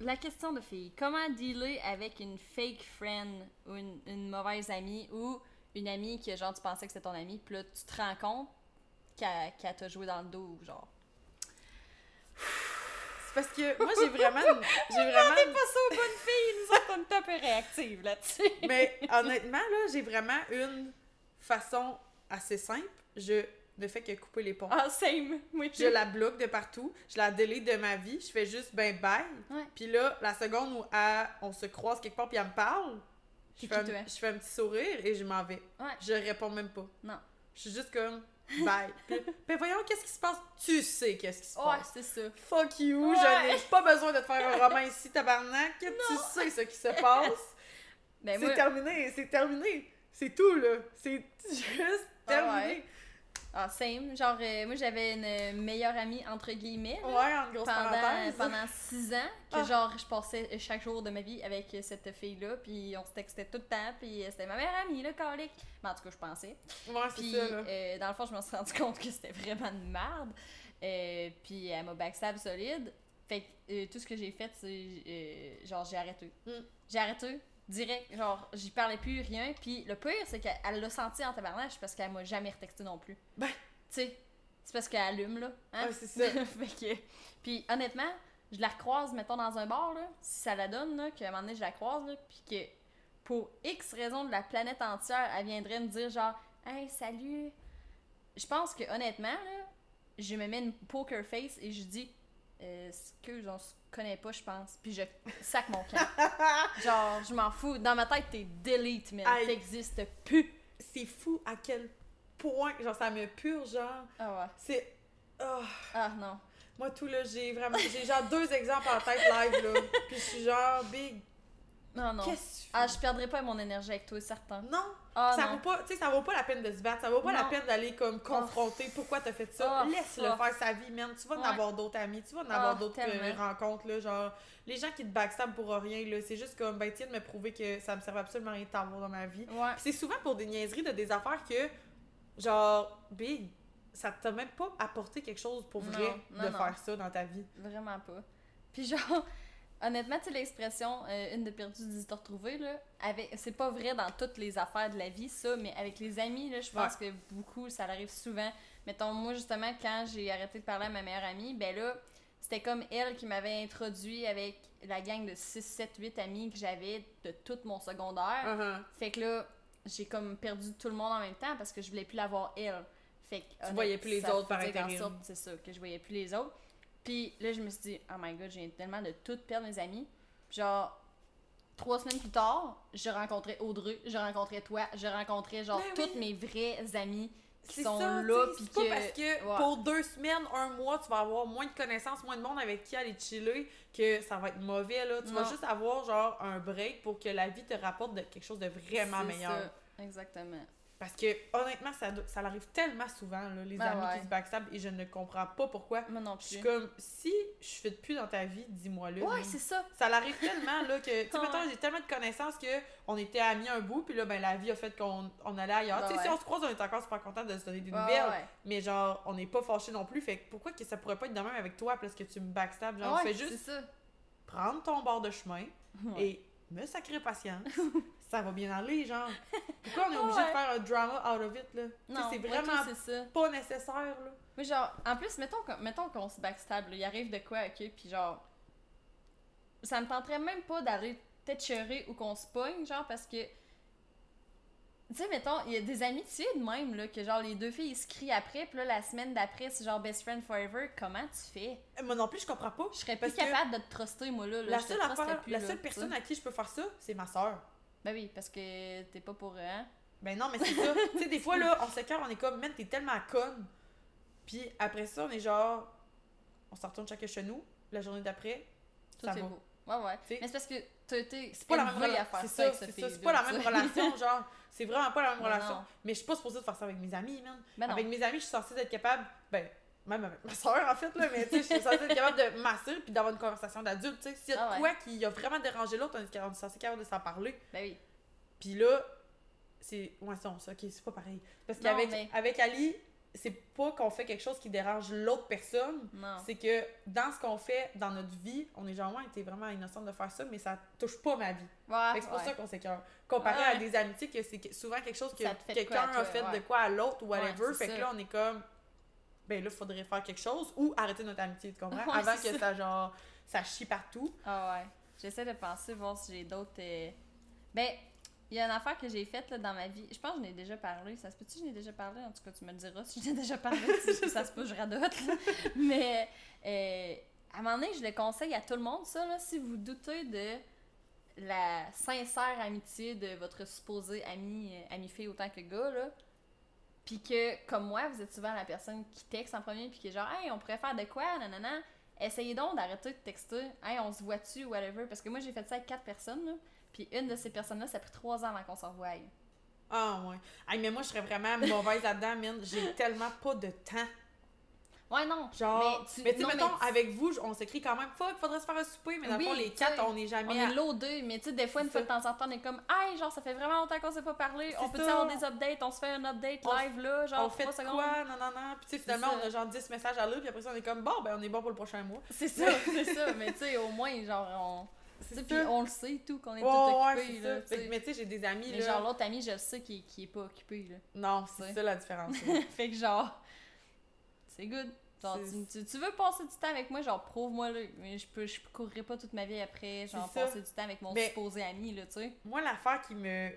La question de filles. Comment dealer avec une fake friend ou une, une mauvaise amie ou une amie que, genre, tu pensais que c'était ton amie, puis là, tu te rends compte qu'elle qu'elle t'a joué dans le dos, genre? C'est parce que moi, j'ai vraiment. J'ai <laughs> vraiment. pas ça aux bonnes filles, nous autres, on est un peu réactives là-dessus. <laughs> Mais honnêtement, là, j'ai vraiment une façon assez simple. Je ne fais que couper les ponts. Ah, same. Moi, Je la bloque de partout. Je la délite de ma vie. Je fais juste ben bye. Ouais. Puis là, la seconde où elle- on se croise quelque part puis elle me parle, je fais, un, je fais un petit sourire et je m'en vais. Ouais. Je réponds même pas. Non. Je suis juste comme bye. <laughs> Puis, ben voyons, qu'est-ce qui se passe? Tu sais qu'est-ce qui se Ouais, passe. c'est ça. Fuck you, Ouais. je n'ai pas besoin de te faire un roman ici, tabarnak. Tu sais ce qui se passe. <laughs> Ben, c'est moi, terminé, c'est terminé. C'est tout, là. C'est juste Ah terminé. ouais. Ah, same. Genre, euh, moi, j'avais une meilleure amie, entre guillemets, là, Ouais, en grosse pendant, six ans, que Ah. genre, je passais chaque jour de ma vie avec cette fille-là, puis on se textait tout le temps, puis c'était ma meilleure amie, là, calique. Mais en tout cas, je pensais. Ouais, c'est Puis, ça, là. euh, dans le fond, je me suis rendu <laughs> compte que c'était vraiment une merde. Euh, puis, elle m'a backstab solide. Fait que euh, tout ce que j'ai fait, c'est. euh, genre, j'ai arrêté. Mm. J'ai arrêté, direct. Genre, j'y parlais plus, rien. Puis, le pire, c'est qu'elle l'a senti en tabarnage parce qu'elle m'a jamais retexté non plus. Ben. Tu sais, c'est parce qu'elle allume, là. Hein? Ouais, c'est ça. <laughs> fait que. Puis, honnêtement, je la recroise, mettons, dans un bar, là, si ça la donne, là, qu'à un moment donné, je la croise, là, puis que pour X raison de la planète entière, elle viendrait me dire genre Hey, salut. Je pense que honnêtement, là, je me mets une poker face et je dis euh, excuse, on se connaît pas, je pense. Puis je sac mon camp. <laughs> genre, je m'en fous. Dans ma tête, t'es delete, mais t'existes plus. C'est fou à quel point, genre, ça me purge, genre. Ah ouais. C'est. oh, Ah non. moi, tout là, j'ai vraiment. J'ai genre deux exemples en tête live, là. Puis je suis genre, big. Non, non. Qu'est-ce que tu Ah, fais? je perdrai pas mon énergie avec toi, certain. Non! Ah ça vaut pas, ça vaut pas la peine de se battre, ça vaut pas la peine d'aller comme confronter pourquoi t'as fait ça? Oh, Laisse-le faire sa vie, man. Tu vas en Ouais. avoir d'autres amis, tu vas en avoir Oh, d'autres euh, rencontres, là. Genre, les gens qui te backstab pour rien, là, c'est juste comme, ben, tiens, de me prouver que ça me servait absolument rien de t'avoir dans ma vie. Ouais. C'est souvent pour des niaiseries de des affaires que, genre, big, ça t'a même pas apporté quelque chose pour vrai Non, non, de faire ça dans ta vie. Vraiment pas. Puis genre, honnêtement, tu sais, l'expression euh, une de perdue, dix de retrouvée, là, avec... c'est pas vrai dans toutes les affaires de la vie, ça, mais avec les amis, là, je pense que beaucoup, ça arrive souvent. Mettons, moi, justement, quand j'ai arrêté de parler à ma meilleure amie, ben là, c'était comme elle qui m'avait introduit avec la gang de 6, 7, 8 amis que j'avais de tout mon secondaire. Uh-huh. Fait que là, j'ai comme perdu tout le monde en même temps parce que je voulais plus l'avoir elle. Fait que, honnête, voyais plus les autres par intérim. c'est ça, que je voyais plus les autres. Puis là, je me suis dit, oh my god, j'ai tellement de tout perdre mes amis. Genre, trois semaines plus tard, je rencontrais Audrey, je rencontrais toi, je rencontrais genre Ben oui. toutes mes vrais amis qui sont ça, là. c'est pas que. parce que Ouais. pour deux semaines, un mois, tu vas avoir moins de connaissances, moins de monde avec qui aller chiller, que ça va être mauvais, là. Tu vas juste avoir, genre, un break pour que la vie te rapporte de quelque chose de vraiment meilleur. ça, Exactement. Parce que, honnêtement, ça, ça arrive tellement souvent, là, les Ah amis ouais. qui se backstab, et je ne comprends pas pourquoi. Moi non Je suis plus. comme, si je fais plus dans ta vie, dis-moi-le. Ouais, c'est ça. Ça l'arrive tellement, là, que, tu sais, mettons, j'ai tellement de connaissances que on était amis un bout, puis là, ben, la vie a fait qu'on on allait ailleurs. Ouais, tu sais, si on se croise, on est encore super content de se donner des nouvelles. ouais. Mais genre, on n'est pas fâchés non plus. Fait que pourquoi que ça pourrait pas être de même avec toi parce que tu me backstab? Genre, fais juste ça. prendre ton bord de chemin et me sacrer patience. <laughs> ça va bien aller, genre. <laughs> Pourquoi on est obligé Ouais. de faire un drama out of it, là? Non, c'est vraiment tout, c'est ça. pas nécessaire, là. Mais genre, en plus, mettons, qu'on- mettons qu'on se backstab, là, il arrive de quoi, ok, puis genre, ça me tenterait même pas d'aller peut-être cheurer ou qu'on se pogne, genre, parce que, tu sais, mettons, il y a des amitiés de même, là, que genre, les deux filles, ils se crient après, puis là, la semaine d'après, c'est genre best friend forever, comment tu fais? Euh, Moi non plus, je comprends pas. Je serais plus capable de te truster, moi, là, là, La seule, trusterais affaire, plus, la là, seule tu personne à qui je peux faire ça, c'est ma soeur. Ben oui, parce que t'es pas pour... Hein? Ben non, mais c'est ça. <laughs> tu sais, des fois, là, on s'écarte, on est comme, man, t'es tellement conne. Puis après ça, on est genre, on se retourne chacun chez nous. La journée d'après, Tout ça est va. beau. Ouais, ouais. Mais c'est parce que t'as été C'est pas la même relation. C'est ça c'est ça. C'est pas la même relation, <laughs> genre. C'est vraiment pas la même relation. non. Mais je suis pas supposée de faire ça avec mes amis, man. Ben. Avec mes amis, je suis censée être capable, ben, même avec ma soeur, en fait, là, mais tu sais, je suis censée être capable de m'assurer puis d'avoir une conversation d'adulte, tu sais. S'il y a Ah de ouais. quoi qui a vraiment dérangé l'autre, on est censé être capable de s'en parler. Ben oui. Puis là, c'est. Ouais, c'est ça, ok, c'est pas pareil. Parce qu'avec mais- avec Ali, c'est pas qu'on fait quelque chose qui dérange l'autre personne. Non. C'est que dans ce qu'on fait dans notre vie, on est genre, ouais, t'es vraiment innocente de faire ça, mais ça touche pas ma vie. Ouais, Fait que c'est pour ouais. ça qu'on s'écœure. Comparé à des amitiés, que c'est souvent quelque chose que quelqu'un a fait de quoi à l'autre ou whatever. Fait que là, on est comme, ben là, faudrait faire quelque chose ou arrêter notre amitié, tu comprends? Ouais, Avant que ça. ça, genre, ça chie partout. Ah ouais. J'essaie de penser, voir si j'ai d'autres. euh, Ben, il y a une affaire que j'ai faite là, dans ma vie. Je pense que j'en ai déjà parlé. Ça se peut-tu que ai déjà parlé? En tout cas, tu me le diras si j'en ai déjà parlé. <laughs> si ça se peut, je radote. là. Mais, euh, à un moment donné, je le conseille à tout le monde, ça, là, si vous doutez de la sincère amitié de votre supposé ami, euh, ami-fille autant que gars, là. Puis que, comme moi, vous êtes souvent la personne qui texte en premier, puis qui est genre, hey, on pourrait faire de quoi, nanana. Essayez donc d'arrêter de texter, hey, on se voit-tu, whatever. Parce que moi, j'ai fait ça avec quatre personnes. Puis une de ces personnes-là, ça a pris trois ans avant qu'on s'en voie. Ah, ouais. Hey, mais moi, je serais vraiment mauvaise là-dedans, man. J'ai tellement pas de temps. Ouais, non. Genre, mais tu sais, mettons, mais- avec vous, on s'écrit quand même, fuck, faudrait se faire un souper, mais dans le fond, les quatre, on n'est jamais On à- est loadés, mais tu sais, des fois, une fois de temps en temps, on est comme, hey, genre, ça fait vraiment longtemps qu'on s'est pas parlé. On ça. avoir des updates? On se fait un update On- live là, genre, on fait de secondes. quoi, non, non, non. Puis tu sais, finalement, on a genre 10 messages à lire, puis après ça, on est comme, bon, ben, on est bon pour le prochain mois. C'est ça, <laughs> c'est ça. Mais tu sais, au moins, genre, on. Puis on le sait tout, qu'on est Ouais, tout ouais, occupé, c'est là. Mais tu sais, j'ai des amis, Mais là. genre, l'autre ami, je le sais qui, qui est pas occupé, là. Non, c'est Ouais. ça la différence. <laughs> fait que genre, c'est good. Genre, C'est- tu, tu- veux passer du temps avec moi, genre, prouve-moi, là. Mais je peux, je courrai pas toute ma vie après, genre, C'est passer du temps avec mon supposé ami, là, tu sais. Moi, l'affaire qui me.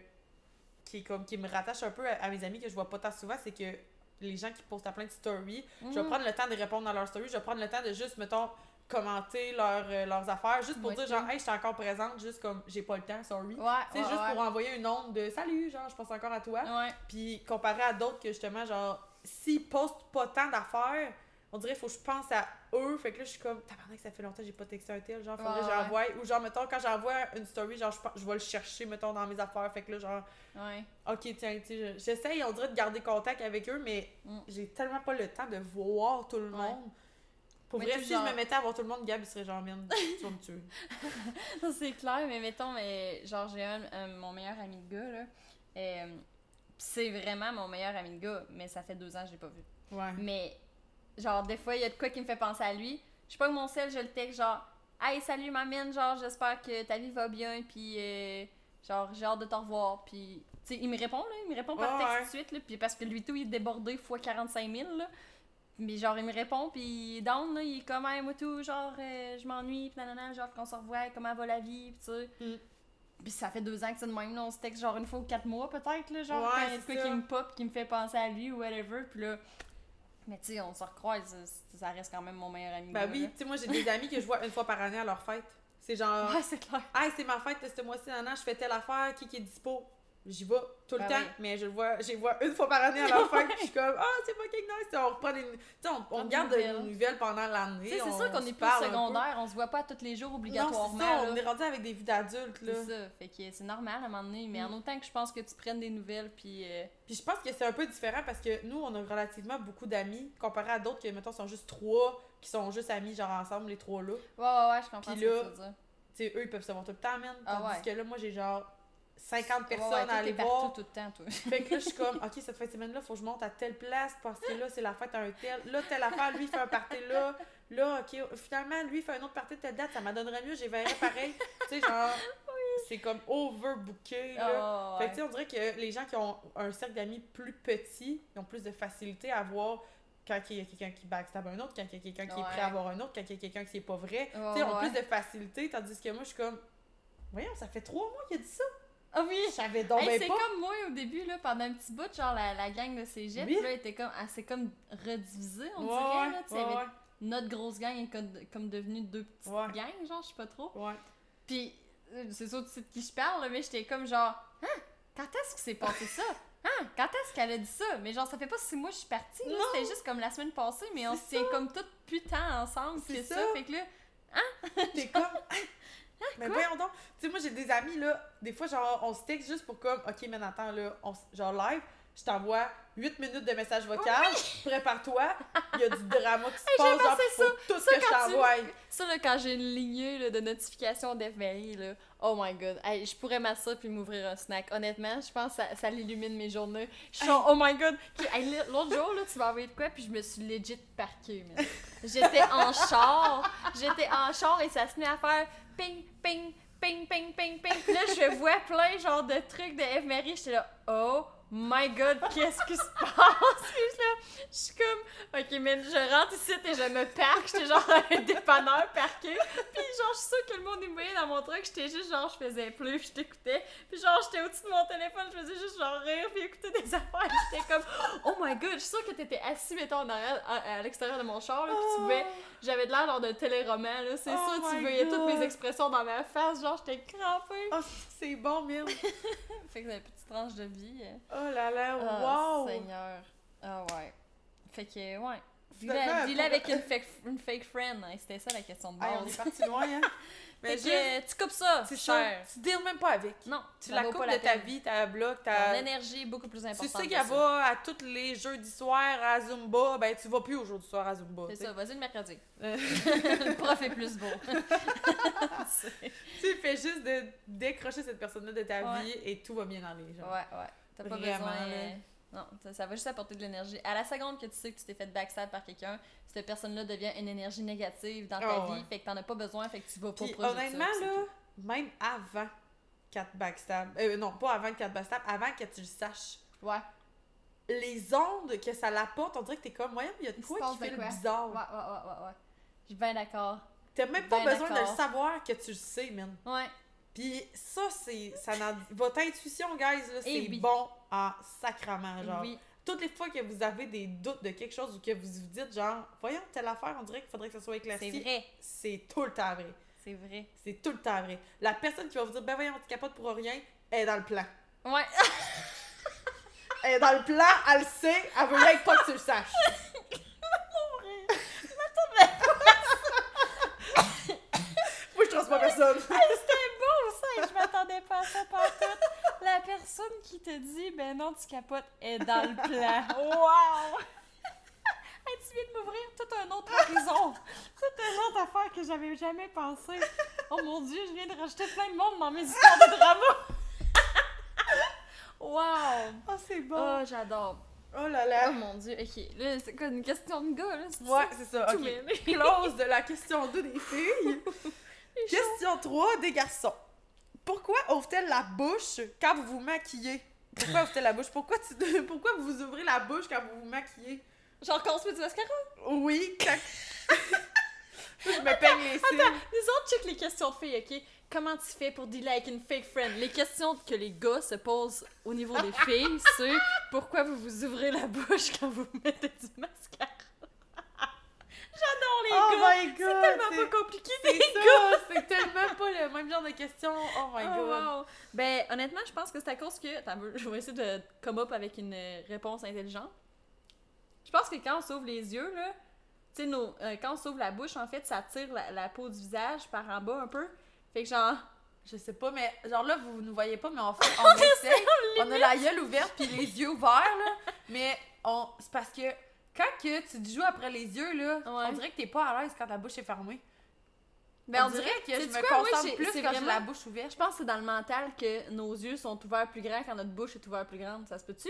Qui, est comme, qui me rattache un peu à, à mes amis que je vois pas tant souvent, c'est que les gens qui postent à plein de stories, je vais Mhm. prendre le temps de répondre à leurs stories, je vais prendre le temps de juste, mettons, commenter leur, euh, leurs affaires, juste pour dire c'est genre, hey, j'étais encore présente, juste comme, j'ai pas le temps, sorry. Ouais, Tu sais, ouais, juste ouais. pour envoyer une onde de salut, genre, je pense encore à toi. Puis comparé à d'autres que justement, genre, s'ils postent pas tant d'affaires, on dirait faut que je pense à eux. Fait que là, je suis comme, tabarnak, ça fait longtemps que j'ai pas texté un tel. Genre, faudrait que j'envoie. Ou genre, mettons, quand j'envoie une story, genre, je, je vais le chercher, mettons, dans mes affaires. Fait que là, genre, Ouais. ok, tiens, tu sais, j'essaye, on dirait, de garder contact avec eux, mais Mm. j'ai tellement pas le temps de voir tout le Ouais. monde. Pour Mais vrai, si genre- je me mettais à voir tout le monde, Gab, il serait genre, man, tu vas me tuer. <laughs> Ça, c'est clair, mais mettons, mais, genre, j'ai un, un- mon meilleur ami de gars, là. euh, pis c'est vraiment mon meilleur ami de gars, mais ça fait deux ans que je l'ai pas vu. Ouais. Mais, genre, des fois, il y a de quoi qui me fait penser à lui. Je sais pas que mon sel, je le texte, genre, Hey, salut ma mine, genre, j'espère que ta vie va bien, puis euh, genre, j'ai hâte de te revoir. Puis, tu sais, il me répond, là, il me répond par texte ouais. tout de suite, là, puis parce que lui, tout, il est débordé fois 45 000, là. Mais genre, il me répond, puis il est down, là, il est comme, hey, moi tout, genre, euh, je m'ennuie, puis nanana, genre, qu'on se revoit, comment va la vie, puis tu sais. Mm. Puis ça fait deux ans que c'est de même, là, on se texte genre une fois ou quatre mois, peut-être, là, genre, Ouais, quand il y a de quoi qui me pop, qui me fait penser à lui ou whatever, puis là. Mais tu sais, on se recroise, ça, reste quand même mon meilleur ami. Ben oui, tu sais, moi, j'ai des amis que je vois une fois par année à leur fête. C'est genre, <laughs> Ouais, c'est clair. Hey, c'est ma fête ce mois-ci, nana, je fais telle affaire, qui qui est dispo? J'y vais tout le temps, mais je le vois, j'y vois une fois par année à leur <laughs> fête, puis je suis comme, ah, c'est fucking nice, on reprend des. Tu sais, on, on Prendre des nouvelles. pendant l'année. C'est sûr qu'on est plus secondaire, on se voit pas tous les jours Non, obligatoirement. c'est ça, on est rendu avec des vies d'adultes, là. C'est ça, fait que c'est normal à un moment donné, mais Mm. en autant que je pense que tu prennes des nouvelles, puis. euh, Puis je pense que c'est un peu différent parce que nous, on a relativement beaucoup d'amis, comparé à d'autres qui, mettons, sont juste trois, qui sont juste amis, genre ensemble, les trois là. Ouais, ouais, ouais, je comprends ce que tu veux dire. Tu sais, eux, ils peuvent se voir tout le temps, man. Ah Tandis ouais. que là, moi, j'ai genre 50 personnes ouais, ouais, à aller voir. partout tout le temps, toi. Fait que là, je suis comme, <laughs> ok, cette fin de semaine-là, faut que je monte à telle place parce que là, c'est la fête à un tel. Là, telle affaire, lui, il fait un party là. Là, ok, finalement, lui, il fait un autre party de telle date, ça m'adonnerait mieux, j'y verrais pareil. tu sais, genre, c'est comme overbooké, là. Fait ouais. que, tu sais, on dirait que les gens qui ont un cercle d'amis plus petit, ils ont plus de facilité à voir quand il y a quelqu'un qui backstab un autre, quand il y a quelqu'un qui est prêt à voir un autre, quand il y a quelqu'un qui est pas vrai. Tu sais, ils ont plus de facilité, tandis que moi, je suis comme, voyons, ça fait trois mois qu'il a dit ça. Ah oui! Je savais donc Hey, ben c'est comme moi au début, là, pendant un petit bout, genre la, la gang de cégep, Oui. là, était comme, elle s'est comme redivisée, on Ouais, dirait, là, ouais, avait ouais, notre grosse gang est comme, comme devenue deux petites gangs, genre, je sais pas trop. Puis, c'est sûr, tu sais de qui je parle, là, mais j'étais comme genre, hein, quand est-ce que c'est passé ça? <laughs> Hein, quand est-ce qu'elle a dit ça? Mais genre, ça fait pas six mois que je suis partie, c'était juste comme la semaine passée, mais on se tient comme tout putain ensemble, C'est ça. ça. fait que là, T'es comme. <laughs> Mais Quoi? voyons donc. Tu sais, moi, j'ai des amis, là. Des fois, genre, on se texte juste pour comme, OK, mais attends, là, on, genre live, je t'envoie 8 minutes de message vocal, prépare-toi, il y a du drama qui se passe, genre, faut tout ce Ça, que je tu- t'envoie. ça, là, quand j'ai une lignée là, de notifications d'FBI, là, oh my god, Hey, je pourrais mettre ça puis m'ouvrir un snack. Honnêtement, je pense que ça, ça l'illumine mes journées. Je suis genre, oh my god. Hey, L'autre jour, là, tu m'as envoyé de quoi, puis je me suis legit parquée. J'étais en char, j'étais en char et ça se met à faire ping, ping, ping, ping, ping, ping. Puis là, je vois plein, genre, de trucs de F. Marie, j'étais là, oh my god, qu'est-ce qui se passe? <laughs> Puis là, je suis comme, ok, man, je rentre ici et je me parque, j'étais genre un dépanneur parqué. Puis genre, je suis sûre que le monde me voyait dans mon truck, j'étais juste genre, je faisais plus, je t'écoutais. Puis genre, j'étais au-dessus de mon téléphone, je faisais juste genre rire, puis écouter des <laughs> affaires. J'étais comme, oh my god, je suis sûre que t'étais assis, mettons, en arrière, à, à l'extérieur de mon char, là, puis tu pouvais, j'avais de l'air genre de téléroman, là, c'est Oh sûr, tu voyais toutes mes expressions dans ma face, genre, j'étais crampée. Oh, c'est bon, merde. <laughs> Fait que la petite tranche de vie. euh, Oh là là, Oh, wow. Seigneur. Ah ouais. Fait que, ouais. Pour- avec une fake, une fake friend. hein, C'était ça la question de Hey, base. on est parti loin, hein. <laughs> Mais juste, que, tu coupes ça, c'est cher. tu deals même pas avec. Non, Tu la coupes de ta vie, ta Ton ta... énergie est beaucoup plus Tu importante. sais que qu'elle va à tous les jeudis soirs à Zumba, ben tu vas plus au jeudi soir à Zumba. C'est tu sais. ça, vas-y le mercredi. Euh. <laughs> le prof est plus beau. <laughs> Tu fais juste de décrocher cette personne-là de ta Ouais. vie et tout va bien aller. Genre. ouais, ouais. T'as pas Vraiment, besoin. euh, Non, ça, ça va juste apporter de l'énergie. À la seconde que tu sais que tu t'es fait backstab par quelqu'un, cette personne-là devient une énergie négative dans ta Ah vie. ouais. Fait que t'en as pas besoin, fait que tu vas pas ça, honnêtement, là, même avant 4 backstab, euh, non, pas avant 4 backstab, avant que tu le saches, Ouais. les ondes que ça l'apporte, on dirait que t'es comme, moyen, il y a de quoi qui fait le bizarre. Ouais, ouais, ouais, ouais, ouais. Je suis bien d'accord. T'as même pas Ben besoin de le savoir que tu le sais, man. Ouais. Puis ça, c'est. ça n'en- Votre intuition, guys, là, c'est Eh oui. bon en sacrament, genre. Oui. toutes les fois que vous avez des doutes de quelque chose ou que vous vous dites, genre, voyons, telle affaire, on dirait qu'il faudrait que ça soit éclairci. C'est vrai. C'est tout le temps vrai. C'est vrai. C'est tout le temps vrai. La personne qui va vous dire, ben voyons, tu capotes pour rien, elle est dans le plan. Ouais. Elle est dans le plan, elle le sait, elle veut même pas que tu le saches. <laughs> Moi, je trompe pas personne. C'était beau ça et je m'attendais pas à ça partout. La personne qui te dit ben non tu capotes est dans le plan. <laughs> Wow! <laughs> Hey, tu viens de m'ouvrir toute un autre horizon. <laughs> Toute une autre affaire que j'avais jamais pensé. Oh mon dieu, je viens de rajouter plein de monde dans mes histoires de drama. Wow! Oh, c'est bon. Oh, j'adore. Oh là Oh là. mon dieu, ok. Là, c'est quoi une question de gars, là? c'est Ouais, ça? c'est ça. Tout ok. Close de la question 2 des filles. question 3 des garçons. Pourquoi ouvre-t-elle la bouche quand vous vous maquillez? Pourquoi ouvre-t-elle la bouche? Pourquoi, tu... <laughs> Pourquoi vous ouvrez la bouche quand vous vous maquillez? Genre qu'on se met du mascara? Oui, quand... <laughs> Je me peigne les cils. Les autres check les questions de filles, ok? Comment tu fais pour dealer avec une fake friend? Les questions que les gars se posent au niveau des filles, <laughs> c'est pourquoi vous vous ouvrez la bouche quand vous mettez du mascara? J'adore les Oh gars! my god! C'est tellement pas compliqué, les ça! C'est tellement pas le même genre de question. Oh my Oh, god! wow. Ben, honnêtement, je pense que c'est à cause que. Attends, je vais essayer de come up avec une euh, réponse intelligente. Je pense que quand on s'ouvre les yeux, là, tu sais, euh, quand on s'ouvre la bouche, en fait, ça tire la, la peau du visage par en bas un peu. Fait que genre. Je sais pas, mais genre là, vous nous voyez pas, mais on fait, on essaye. On a la gueule ouverte puis les yeux ouverts, là. Mais on, c'est parce que quand que tu te joues après les yeux, là, Ouais. on dirait que t'es pas à l'aise quand la bouche est fermée. Ben, on, dirait, que je me quoi, concentre j'ai- plus quand j'ai vraiment- la bouche ouverte. Je pense que c'est dans le mental que nos yeux sont ouverts plus grands quand notre bouche est ouverte plus grande. Ça se peut-tu?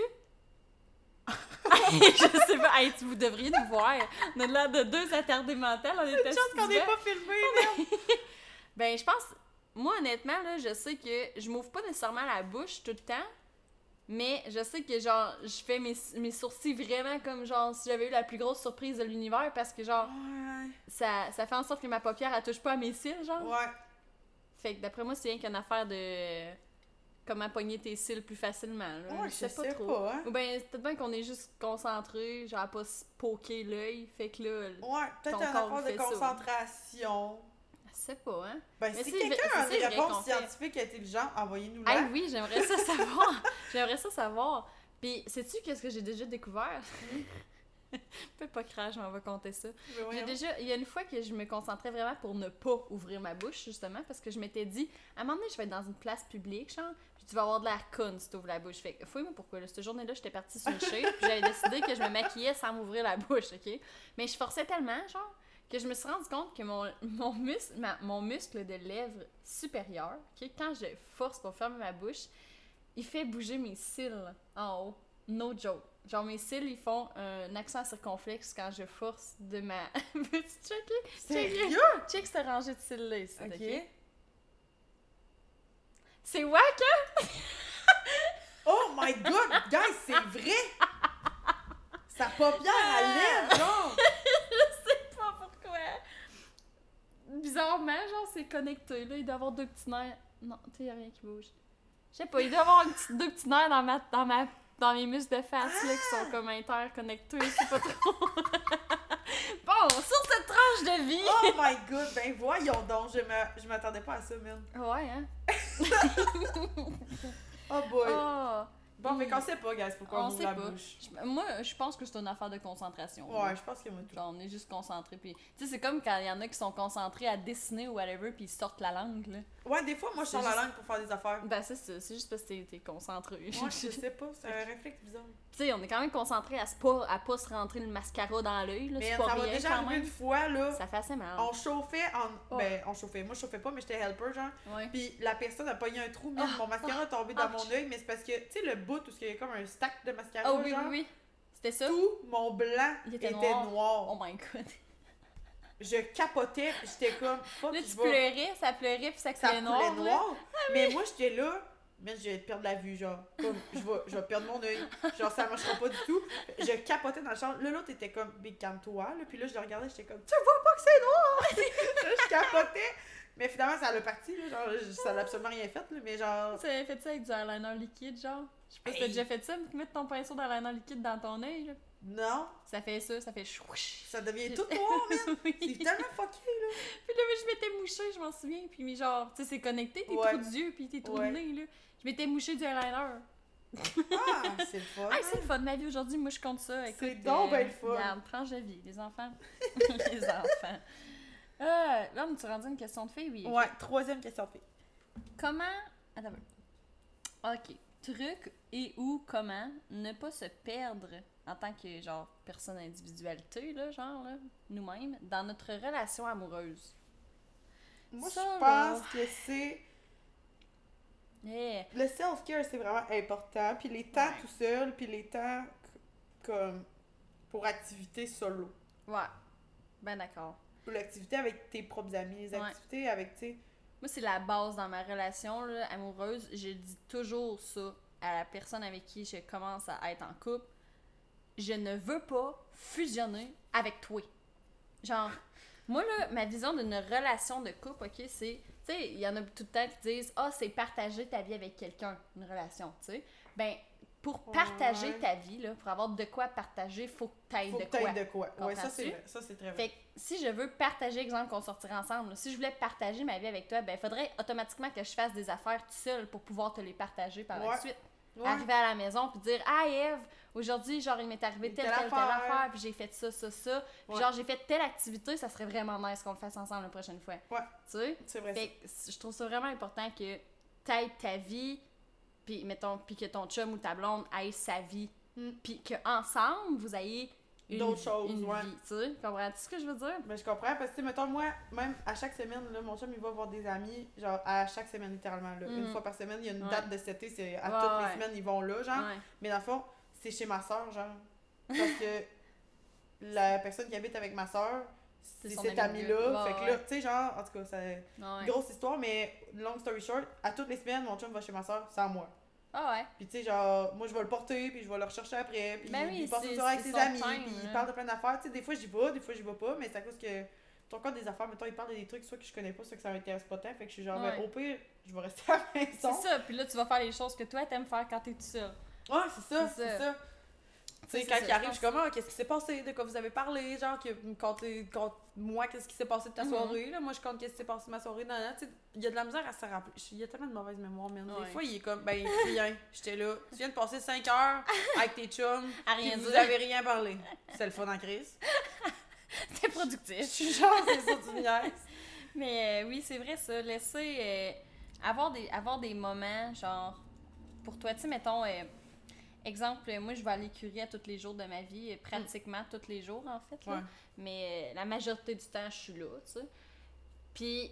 <laughs> je sais pas. Hey, vous devriez nous voir. On a l'air de deux attardés mentales. On est Une chance qu'on n'est pas filmé. <laughs> Ben, je pense. Moi, honnêtement, là, je sais que je m'ouvre pas nécessairement la bouche tout le temps. Mais je sais que, genre, je fais mes, mes sourcils vraiment comme, genre, si j'avais eu la plus grosse surprise de l'univers parce que, genre, Ouais. ça, ça fait en sorte que ma paupière, elle touche pas à mes cils, genre. Ouais. Fait que d'après moi, c'est rien qu'une affaire de comment pogner tes cils plus facilement. Là. Ouais, je sais, pas trop. pas, hein. Ou bien, c'est peut-être bien qu'on est juste concentré, genre à pas se poker l'œil. Fait que là, Ouais, peut-être un affaire de ça. concentration. Je sais pas, hein. Ben, Mais si c'est quelqu'un a une réponse scientifique intelligente, envoyez-nous Ah oui, j'aimerais ça <laughs> savoir. j'aimerais ça savoir. Puis, sais-tu qu'est-ce que j'ai déjà découvert? <laughs> Fais pas crash, on va compter ça. Mais J'ai déjà, il y a une fois que je me concentrais vraiment pour ne pas ouvrir ma bouche, justement, parce que je m'étais dit, à un moment donné, je vais être dans une place publique, genre, puis tu vas avoir de l'air con si tu ouvres la bouche. Fait que, fouille-moi pourquoi, là, cette journée-là, j'étais partie sur une chaise, puis j'avais décidé que je me maquillais sans m'ouvrir la bouche, ok? Mais je forçais tellement, genre, que je me suis rendu compte que mon, <laughs> mon, muscle, ma- mon muscle de lèvre supérieur, quand je force pour fermer ma bouche, il fait bouger mes cils en haut. No joke. Genre, mes cils, ils font un accent circonflexe quand je force de ma. <laughs> Veux-tu checker? Sérieux? Check cette rangée de cils-là ici, ok? Ok. C'est wack, hein? <laughs> Oh my god, guys, c'est vrai! Sa paupière à lèvres, genre! Je sais pas pourquoi. Bizarrement, genre, c'est connecté, là. Il doit avoir deux petits nerfs. Non, tu sais, y a rien qui bouge. Je sais pas, il doit y avoir un petit- deux petits nerfs dans ma, dans ma, dans mes muscles de face, là, qui sont comme interconnectés. Je sais pas trop. <laughs> bon, sur cette tranche de vie. Oh my god, ben voyons donc, je me- je m'attendais pas à ça, man. Ouais, hein? <laughs> Oh boy. Oh. Bon, mais qu'on sait pas, guys, pourquoi on, ouvre sait la pas. bouche. Je- Moi, je pense que c'est une affaire de concentration. Ouais, je pense que moi tout. Genre, on est juste concentré. Puis, tu sais, c'est comme quand il y en a qui sont concentrés à dessiner ou whatever, puis ils sortent la langue, là. Ouais, des fois, moi, je C'est sors la langue pour faire des affaires. Ben, c'est ça. C'est juste parce que t'es- t'es concentré. Moi, je <laughs> sais pas, c'est un réflexe bizarre. Tu sais, on est quand même concentré à, pas, à pas se rentrer le mascara dans l'œil. Mais C'est ça pas m'a déjà arrivé une fois, là. Ça fait assez mal. On chauffait en. Oh. Ben, on chauffait. Moi, je chauffais pas, mais j'étais helper, genre. Ouais. Puis la personne a pogné un trou, Oh. mon mascara est tombé dans mon œil, mais c'est parce que, tu sais, le bout où il y a comme un stack de mascara, Oh oui, genre, oui, oui. C'était ça? tout mon blanc Il était, était noir. noir. Oh my god. <laughs> Je capotais, j'étais comme, Là, tu pleurais, ça pleurait, puis ça Ça coulait noir. noir. là. Ah Mais moi, j'étais là, mais je vais perdre la vue, genre. Comme, je vais, je vais perdre mon œil. Genre, ça marchera pas du tout. Je capotais dans le champ. Là, l'autre était comme, big calme-toi. Là. Puis là, je le regardais, j'étais comme, tu vois pas que c'est noir? <laughs> là, je capotais Mais finalement, ça l'a parti, là. Genre, ça l'a absolument rien fait, là. Mais genre. Tu avais fait ça avec du eyeliner liquide, genre? Je sais pas si t'as déjà fait ça, mettre ton pinceau d'eyeliner liquide dans ton œil, là. Non, Ça fait ça, ça fait chouch. ça devient tout noir, man. <laughs> oui. C'est tellement fucké, là. Puis là, mais je m'étais mouchée, je m'en souviens. Puis mais genre, tu sais, c'est connecté, tes Ouais. trous d'yeux, puis tes trous Ouais. là. Je m'étais mouchée du eyeliner. Ah, c'est le fun. Ah, c'est le fun de ma vie aujourd'hui. Moi, je compte ça. C'est donc ben le fun. Regarde, tranche de vie, les enfants. <laughs> les enfants. Euh, là, on tu rendu une question de fille, oui. Ouais, troisième question de fille. Comment. Attends. Ok. Truc et ou comment ne pas se perdre en tant que, genre, personne individualité, là, genre, là, nous-mêmes, dans notre relation amoureuse? Moi, Ça, je là. pense que c'est. Yeah. Le self-care, c'est vraiment important. Puis les temps Ouais. tout seul, puis les temps comme pour activités solo. Ouais. Ben d'accord. Ou l'activité avec tes propres amis, les Ouais. activités avec, tu. Moi, c'est la base dans ma relation là, amoureuse. Je dis toujours ça à la personne avec qui je commence à être en couple. Je ne veux pas fusionner avec toi. Genre, moi, là, ma vision d'une relation de couple, ok, c'est. Tu sais, il y en a tout le temps qui disent Ah, c'est partager ta vie avec quelqu'un, une relation, tu sais. Ben, pour partager Ouais. ta vie, là, pour avoir de quoi partager, faut que tu Faut de que quoi. de quoi. Ouais, ça, c'est. Ça, très vrai. Fait que si je veux partager, exemple, qu'on sortirait ensemble, là, si je voulais partager ma vie avec toi, ben, il faudrait automatiquement que je fasse des affaires tout seul pour pouvoir te les partager par la suite. Ouais. Arriver à la maison puis dire Ah, Eve, aujourd'hui, genre, il m'est arrivé telle, telle telle, telle affaire. puis j'ai fait ça, ça, ça. Puis Ouais. genre, j'ai fait telle activité, ça serait vraiment nice qu'on le fasse ensemble la prochaine fois. Ouais. Tu sais? C'est vrai. Fait que je trouve ça vraiment important que t'aies ta vie, puis mettons, puis que ton chum ou ta blonde ait sa vie, Mm. puis qu'ensemble, vous ayez D'autres choses, une ouais. vie, tu sais? Comprends-tu ce que je veux dire? Ben, je comprends parce que, mettons, moi, même à chaque semaine, là, mon chum, il va voir des amis, genre, à chaque semaine, littéralement, là. Une Mhm. fois par semaine, il y a une Ouais. date de cet été, c'est à Ouais, toutes les semaines, ils vont là, genre. Mais dans le fond, c'est chez ma soeur, genre. Parce que <laughs> la personne qui habite avec ma soeur, C'est cet ami ami-là. Fait que là, tu sais, genre, en tout cas, c'est Ouais. grosse histoire, mais long story short, à toutes les semaines, mon chum va chez ma soeur sans moi. Ah ouais. Puis tu sais, genre, moi je vais le porter, puis je vais le rechercher après, puis Ben oui, il passe c'est- soirée avec c'est ses amis, time, puis il parle de plein d'affaires. Tu sais, des fois j'y vais, des fois j'y vais pas, mais c'est à cause que ton compte des affaires, mettons, il parle de des trucs soit que je connais pas, soit que ça m'intéresse pas tant, fait que je suis genre, ben, Ouais. au pire, je vais rester à la C'est maison. ça, puis là, tu vas faire les choses que toi, t'aimes faire quand t'es tout seul. Ouais, c'est ça, C'est c'est ça. ça. Tu sais, C'est quand ça, il je arrive, je suis comme, ah, qu'est-ce qui s'est passé, de quoi vous avez parlé, genre, que contez, compte- moi, qu'est-ce qui s'est passé de ta Mhm. soirée, là, moi, je compte qu'est-ce qui s'est passé de ma soirée, sais, il y a de la misère à se rappeler, il y a tellement de mauvaise mémoire, man. Ouais. Des fois, il est comme, ben, rien, j'étais là, tu viens de passer 5 heures avec tes chums, À rien vous dire. avez rien parlé. C'est le fun en crise. <laughs> C'est Je productif. suis genre, c'est ça, tu. Mais euh, oui, c'est vrai ça. Laisser. euh, avoir, des, avoir des moments, genre. Pour toi, tu sais, mettons. euh, exemple, euh, moi, je vais à l'écurie à tous les jours de ma vie, euh, pratiquement tous les jours, en fait. là. Ouais. Mais euh, la majorité du temps, je suis là, tu sais. Puis,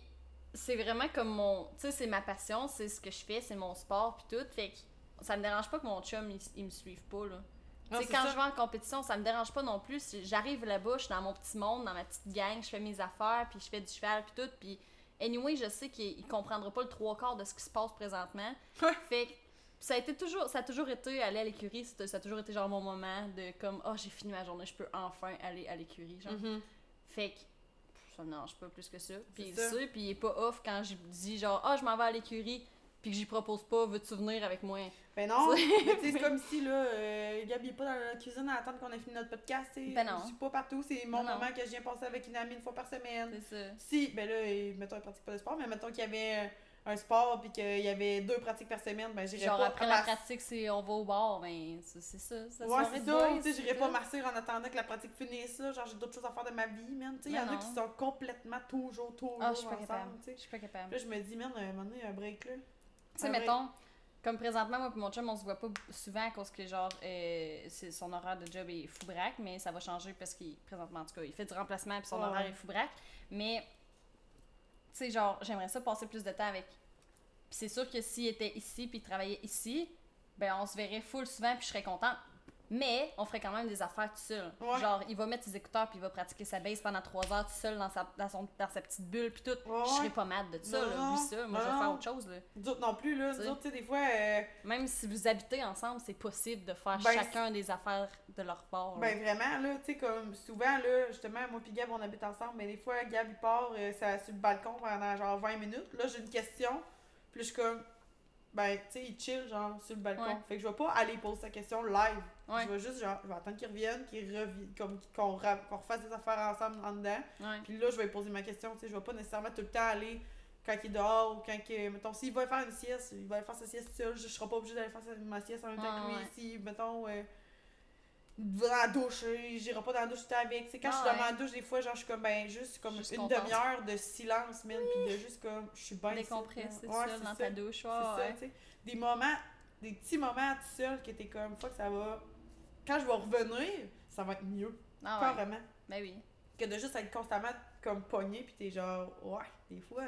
c'est vraiment comme mon. Tu sais, c'est ma passion, c'est ce que je fais, c'est mon sport, puis tout. Fait que ça me dérange pas que mon chum, il, il me suive pas, là. Non, Tu sais, c'est quand ça. je vais en compétition, ça me dérange pas non plus. J'arrive là-bas, je suis dans mon petit monde, dans ma petite gang, je fais mes affaires, puis je fais du cheval, puis tout. Puis, anyway, je sais qu'il il comprendra pas le trois quarts de ce qui se passe présentement. Fait que ça a, été toujours, ça a toujours été aller à l'écurie, ça a toujours été genre mon moment de comme, oh, j'ai fini ma journée, je peux enfin aller à l'écurie. Genre. Mhm. Fait que ça me dérange pas plus que ça. Puis il sait, puis il est pas off quand je dis genre, ah, je m'en vais à l'écurie, puis que j'y propose pas, veux-tu venir avec moi? Ben non, <laughs> c'est comme si, là, euh, Gab, il est pas dans la cuisine à attendre qu'on ait fini notre podcast. Ben non. Je suis pas partout, c'est mon Ben non. moment que je viens passer avec une amie une fois par semaine. C'est ça. Si, ben là, euh, mettons, il pratique pas de sport, mais mettons qu'il y avait euh, un sport puis qu'il y avait deux pratiques par semaine, ben j'irais Genre pas après à la pratique, c'est on va au bar, ben c'est ça. ça Ouais, c'est ça, tu sais, j'irais pas marcher en attendant que la pratique finisse, là. Genre, j'ai d'autres choses à faire de ma vie, man. Tu sais, il y en a qui sont complètement toujours, toujours Ah, ensemble. Je suis pas capable. Là, je me dis, man, à un moment donné, un break, là. Tu sais, mettons, comme présentement, moi et mon chum, on se voit pas souvent à cause que, genre, euh, c'est- son horaire de job est fou braque, mais ça va changer parce qu'il, présentement, en tout cas, il fait du remplacement puis son Ouais, horaire est fou braque. Mais, sais, genre, j'aimerais ça passer plus de temps avec. Puis c'est sûr que s'il était ici puis il travaillait ici, ben on se verrait full souvent puis je serais contente. Mais on ferait quand même des affaires tout seul. Ouais. Genre, il va mettre ses écouteurs puis il va pratiquer sa base pendant trois heures tout seul dans sa, dans son, dans sa petite bulle puis tout. Ouais, Je serais pas mad de ça, Non, là. Oublie ça. Moi, je vais faire autre chose, là. Nous autres non plus, là. Tu Nous sais. autres, tu sais, des fois, euh, Même si vous habitez ensemble, c'est possible de faire Ben, chacun des affaires de leur part. là. ben vraiment, là, tu sais, comme souvent, là, justement, moi pis Gab, on habite ensemble, mais des fois, Gab, il part euh, ça, sur le balcon pendant genre 20 minutes. Là, j'ai une question, puis je suis comme, ben, tu sais, il chill, genre, sur le balcon. Ouais. Fait que je vais pas aller poser sa question live. Ouais. Je vais juste, genre, je vais attendre qu'il revienne, qu'il revienne, comme qu'on refasse des affaires ensemble en dedans. Ouais. Puis là, je vais lui poser ma question, tu sais, je vais pas nécessairement tout le temps aller quand il est dehors ou quand, que, mettons, s'il va faire une sieste, il va aller faire sa sieste seul, je, je serai pas obligée d'aller faire ma sieste en même temps Ouais, que lui. Si, mettons, euh, il dans la douche, euh, j'irai pas dans la douche tout le temps avec. Sais, quand je suis dans ma douche, des fois, genre, je suis comme, ben, juste comme Juste une demi-heure de silence, même, puis de juste comme, je suis bien ici, Décompresser là. seul c'est dans ça. ta douche. C'est ça, tu sais. Des moments, des petits moments tout seul que t'es comme, fuck, ça va. Quand je vais revenir, ça va être mieux, Ah ouais. carrément Ben oui. que de juste être constamment comme pogné puis t'es genre ouais des fois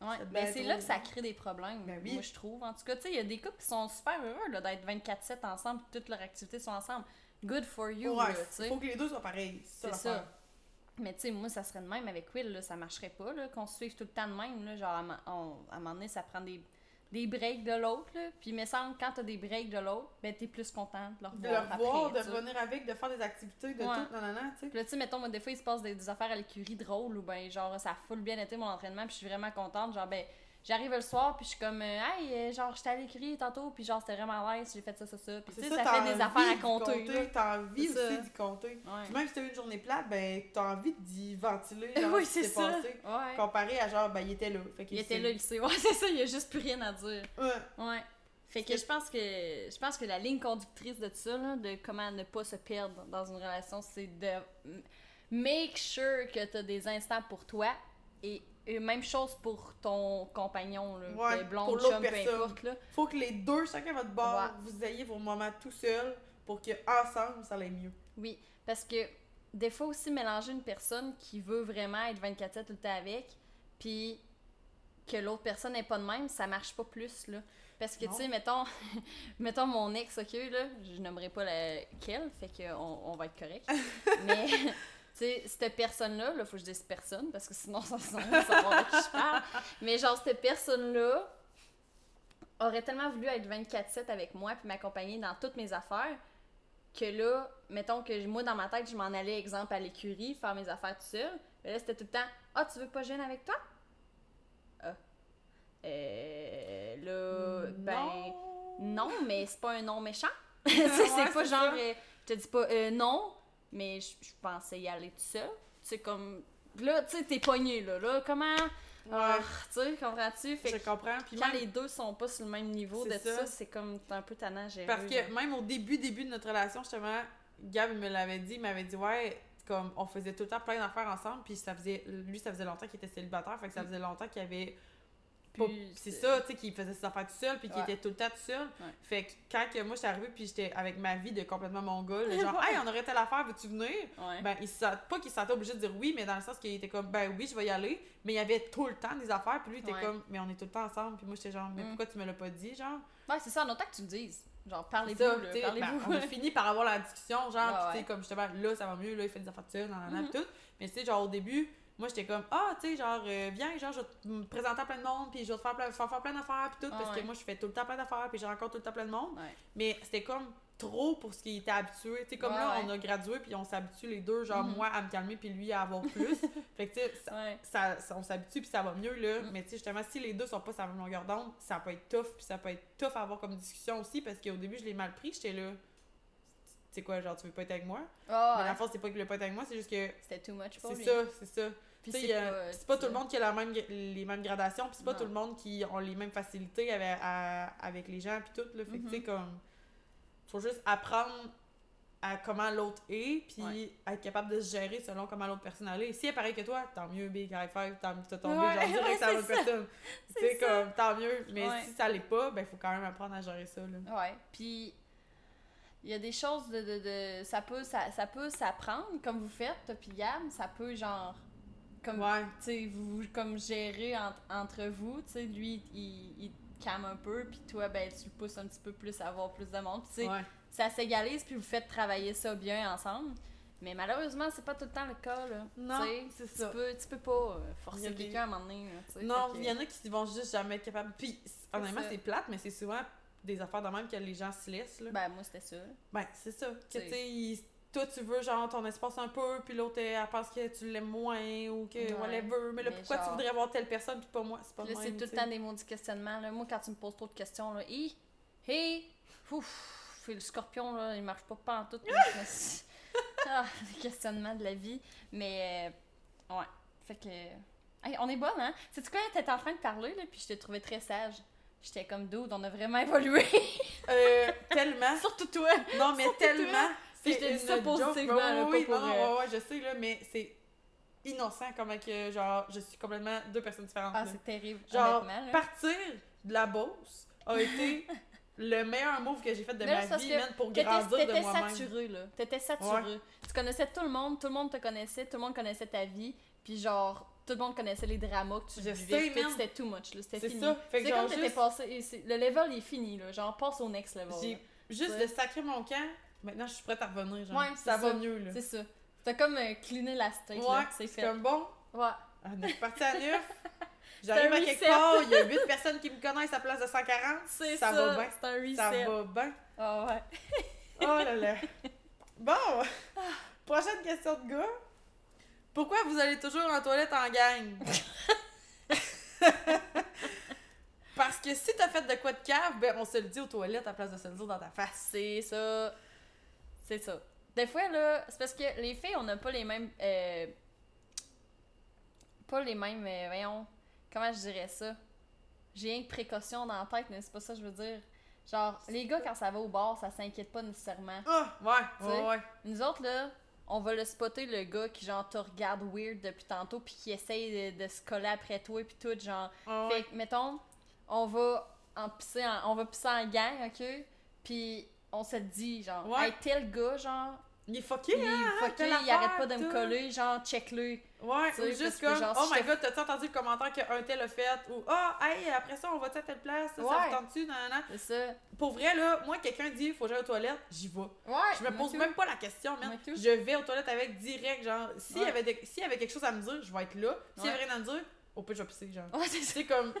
Ouais. Ben, être c'est là que ça crée des problèmes, Ben oui. moi je trouve. En tout cas, tu sais, il y a des couples qui sont super heureux d'être 24-7 ensemble, toutes leurs activités sont ensemble. Good for you, ouais tu sais. faut que les deux soient pareils c'est ça. Mais tu sais, moi, ça serait de même avec Will, là, ça marcherait pas, là, qu'on se suive tout le temps de même, là, genre, à, on- à un moment donné, ça prend des, des breaks de l'autre, là, puis il me semble, quand t'as des breaks de l'autre, ben, t'es plus content de le de revoir après, de revenir avec de faire des activités de Ouais. tout non tu sais Puis là, tu sais, mettons, moi, des fois, il se passe des, des affaires à l'écurie drôles, ou ben, genre, ça a full bien été mon entraînement, puis je suis vraiment contente. Genre, ben, j'arrive le soir, puis je suis comme, euh, hey, euh, genre, j'étais à l'écurie tantôt, puis genre, c'était vraiment nice, j'ai fait ça, ça, ça. Puis tu sais, ça, ça, t'as fait des affaires à compter, t'as envie aussi d'y compter Ouais. puis même si t'as eu une journée plate ben t'as envie d'y ventiler genre, <laughs> oui, c'est ça. passé Ouais. comparé à genre ben il était là fait Il était là, il sait. Ouais, <laughs> c'est ça, il y a juste plus rien à dire. ouais Ouais. Fait que je pense que je pense que la ligne conductrice de ça, là, de comment ne pas se perdre dans une relation, c'est de make sure que tu as des instants pour toi et, et même chose pour ton compagnon, là, Ouais, de blonde, pour chum, peu personne. importe. Là. faut que les deux chacun à votre bord Ouais. vous ayez vos moments tout seul pour que ensemble ça aille mieux Oui, parce que des fois aussi mélanger une personne qui veut vraiment être 24/7 tout le temps avec, puis que l'autre personne n'est pas de même, ça marche pas plus là. Parce que tu sais, mettons, <laughs> mettons mon ex, ok là, je nommerai pas laquelle, fait que on, on va être correct. <laughs> Mais tu sais, cette personne-là, là, faut que je dise personne parce que sinon <laughs> ça sent savoir de qui je parle. Mais genre cette personne-là aurait tellement voulu être 24/7 avec moi puis m'accompagner dans toutes mes affaires que là, mettons que moi, dans ma tête, je m'en allais, exemple, à l'écurie, faire mes affaires tout seul. Mais là, c'était tout le temps Ah, tu veux pas gêner avec toi Ah. Euh. Là, ben. Non, mais c'est pas un non méchant. <laughs> C'est Ouais, pas genre. ça. euh, je te dis pas euh, non, mais je je pensais y aller tout seul. Tu sais, comme. Là, tu sais, t'es pogné, là. Là, comment? Ah, tu sais, comprends-tu? Je que comprends puis quand même- les deux sont pas sur le même niveau de C'est ça, ça. c'est comme t'es un peu tannant à gérer. Parce que même au début, début de notre relation, justement, Gab me l'avait dit, il m'avait dit, ouais, comme on faisait tout le temps plein d'affaires ensemble, puis ça faisait, lui, ça faisait longtemps qu'il était célibataire, fait que ça Mm. faisait longtemps qu'il avait. C'est ça, tu sais, qu'il faisait ses affaires tout seul, puis qu'il Ouais. était tout le temps tout seul. Ouais. Fait que quand que moi j'étais arrivée, puis j'étais avec ma vie de complètement mongol, genre, hey, on aurait telle affaire, veux-tu venir? Ouais. Ben, il se pas qu'il se sentait obligé de dire oui, mais dans le sens qu'il était comme, ben oui, je vais y aller, mais il y avait tout le temps des affaires, puis lui, il était comme, mais on est tout le temps ensemble, puis moi, j'étais genre, mais Mm. pourquoi tu me l'as pas dit, genre? Ouais, c'est ça, en autant que tu le dises. Genre, parlez-vous, parlez-vous. ben, on a <laughs> fini par avoir la discussion, genre, tu sais, comme justement, là, ça va mieux, là, il fait des affaires de ça, nan, nan, Mhm. pis tout. Mais tu sais, genre, au début, moi, j'étais comme, ah, tu sais, genre, euh, viens, genre, je vais te me présenter à plein de monde, puis je vais te faire plein, faire, faire plein d'affaires, pis tout, Ah, parce ouais. que moi, je fais tout le temps plein d'affaires, puis je rencontre tout le temps plein de monde. Ouais. Mais c'était comme trop pour ce qu'il était habitué. Tu sais, comme Ouais, là, on a gradué, puis on s'habitue les deux, genre, Mhm. moi à me calmer, puis lui à avoir plus. <laughs> fait que, tu sais, ça, Ouais. ça- ça- on s'habitue, puis ça va mieux, là. Mm. Mais tu sais, justement, si les deux sont pas sur la même longueur d'onde, ça peut être tough, puis ça peut être tough à avoir comme discussion aussi, parce qu'au début, je l'ai mal pris, j'étais là. Tu sais quoi, genre, tu veux pas être avec moi? Ah, Mais ouais. la force, c'est pas qu'il veut pas être avec moi, c'est juste que. C'était too much pour C'est lui. ça, c'est ça. Puis c'est euh, pas, c'est pas tout le monde qui a la même, les mêmes gradations, puis c'est pas Non. tout le monde qui ont les mêmes facilités avec, à- avec les gens, puis tout. Là. Fait que, tu sais, Mhm. comme. Faut juste apprendre à comment l'autre est, puis Ouais. être capable de se gérer selon comment l'autre personne est. Si elle est pareille que toi, tant mieux, big high five, tant t'as tombé, Ouais, genre <laughs> direct ouais, sur la c'est bonne ça. personne. <laughs> Tu sais, comme, tant mieux. Mais si ça l'est pas, ben, faut quand même apprendre à gérer ça, là. Ouais. Puis il y a des choses de, de, de- ça peut ça, ça peut s'apprendre comme vous faites toi puis Gab, ça peut genre comme Ouais. tu sais vous comme gérer entre, entre vous, tu sais lui il, il te calme un peu puis toi ben tu le pousses un petit peu plus à avoir plus de monde. Tu sais Ouais. ça s'égalise, puis vous faites travailler ça bien ensemble. Mais malheureusement, c'est pas tout le temps le cas, là. Non, Tu sais, c'est tu ça. peux, tu peux pas euh, forcer des- quelqu'un à un moment donné, là. Non, il y en a qui vont juste jamais être capables. Puis, honnêtement, c'est plate, mais c'est souvent des affaires de même que les gens se laissent, là. Ben, moi, c'était ça. Ben, c'est ça. Que, tu sais, toi, tu veux, genre, ton espace un peu, puis l'autre, elle, pense que tu l'aimes moins, ou que Ouais. whatever. Mais là, Mais pourquoi tu voudrais avoir telle personne, puis pas moi? C'est pas moi. c'est tout le temps des maudits questionnements. Là. Moi, quand tu me poses trop de questions, là, hi, hey, ouf, le scorpion, là, il marche pas pas en tout. ah, les questionnements de la vie. Mais, euh, ouais. Fait que. Hey, on est bonne, hein? C'est-tu quoi? T'étais en train de parler, là, puis je t'ai trouvé très sage. J'étais comme dude, on a vraiment évolué. <laughs> Euh, tellement. Surtout toi. Non, mais Surtout tellement. C'est ça une joke. positivement, là, oui, pas non, pour, non, euh, ouais, ouais, je sais, là, mais c'est innocent comment que, genre, je suis complètement deux personnes différentes. Ah, c'est terrible. Genre, partir de la Beauce a été <laughs> le meilleur move que j'ai fait de là, ma vie, man, pour grandir de t'étais moi-même. saturé, là. T'étais saturé. Tu connaissais tout le monde, tout le monde te connaissait, tout le monde connaissait ta vie, puis genre, tout le monde connaissait les dramas que tu Je vivais. C'était too much, là. C'était C'est fini. ça. Fait que C'est genre, comme juste- passé. Le level est fini, là. Genre, passe au next level. J'ai juste de sacrer mon camp. Maintenant, je suis prête à revenir. Genre. Ouais, ça va ça. mieux, là. C'est ça. T'as comme euh, cleané la Ouais, là. C'est fait. comme bon. Ouais. On est parti à <laughs> neuf. J'arrive à quelque part, il y a 8 personnes qui me connaissent à place de 140. C'est ça. ça. va bien. C'est un reset. Ça va bien. Ah ouais. Oh là là. <laughs> Bon, prochaine question de gars. Pourquoi vous allez toujours en toilette en gang? <laughs> Parce que si t'as fait de quoi de cave, ben on se le dit aux toilettes à place de se le dire dans ta face. C'est ça. C'est ça. Des fois, là, c'est parce que les filles, on n'a pas les mêmes. euh, pas les mêmes. euh, voyons. Comment je dirais ça? J'ai rien que précaution dans la tête, mais c'est pas ça que je veux dire. Genre, les gars, quand ça va au bar, ça s'inquiète pas nécessairement. Ah, ouais, ouais, ouais. Nous autres, là, on va le spotter, le gars qui, genre, te regarde weird depuis tantôt, puis qui essaye de, de se coller après toi, puis tout, genre. Ah, Fait ouais. que, mettons, on va en pisser en, on va pisser en gang, ok? Puis on se dit, genre, Ouais. hey, tel gars, genre, Il est fucké, il est hein? fucké, il arrête pas de me coller, genre, check-le. Ouais, ou juste comme, genre, oh si my god, t'as-tu entendu le commentaire qu'un tel a fait? Ou, ah, hey, après ça, on va-tu à telle place? Ça, ça Ouais. vous tente-tu? Non, non, non. C'est ça. Pour vrai, là, moi, quelqu'un dit, faut que j'aille aux toilettes, j'y vais. Ouais. Je me pose même pas la question, man. Je vais aux toilettes avec direct, genre, s'il y, Ouais. avait s'il y avait quelque chose à me dire, je vais être là. S'il y Ouais. avait rien à me dire, au pire, je vais pisser, genre. Ouais, c'est comme.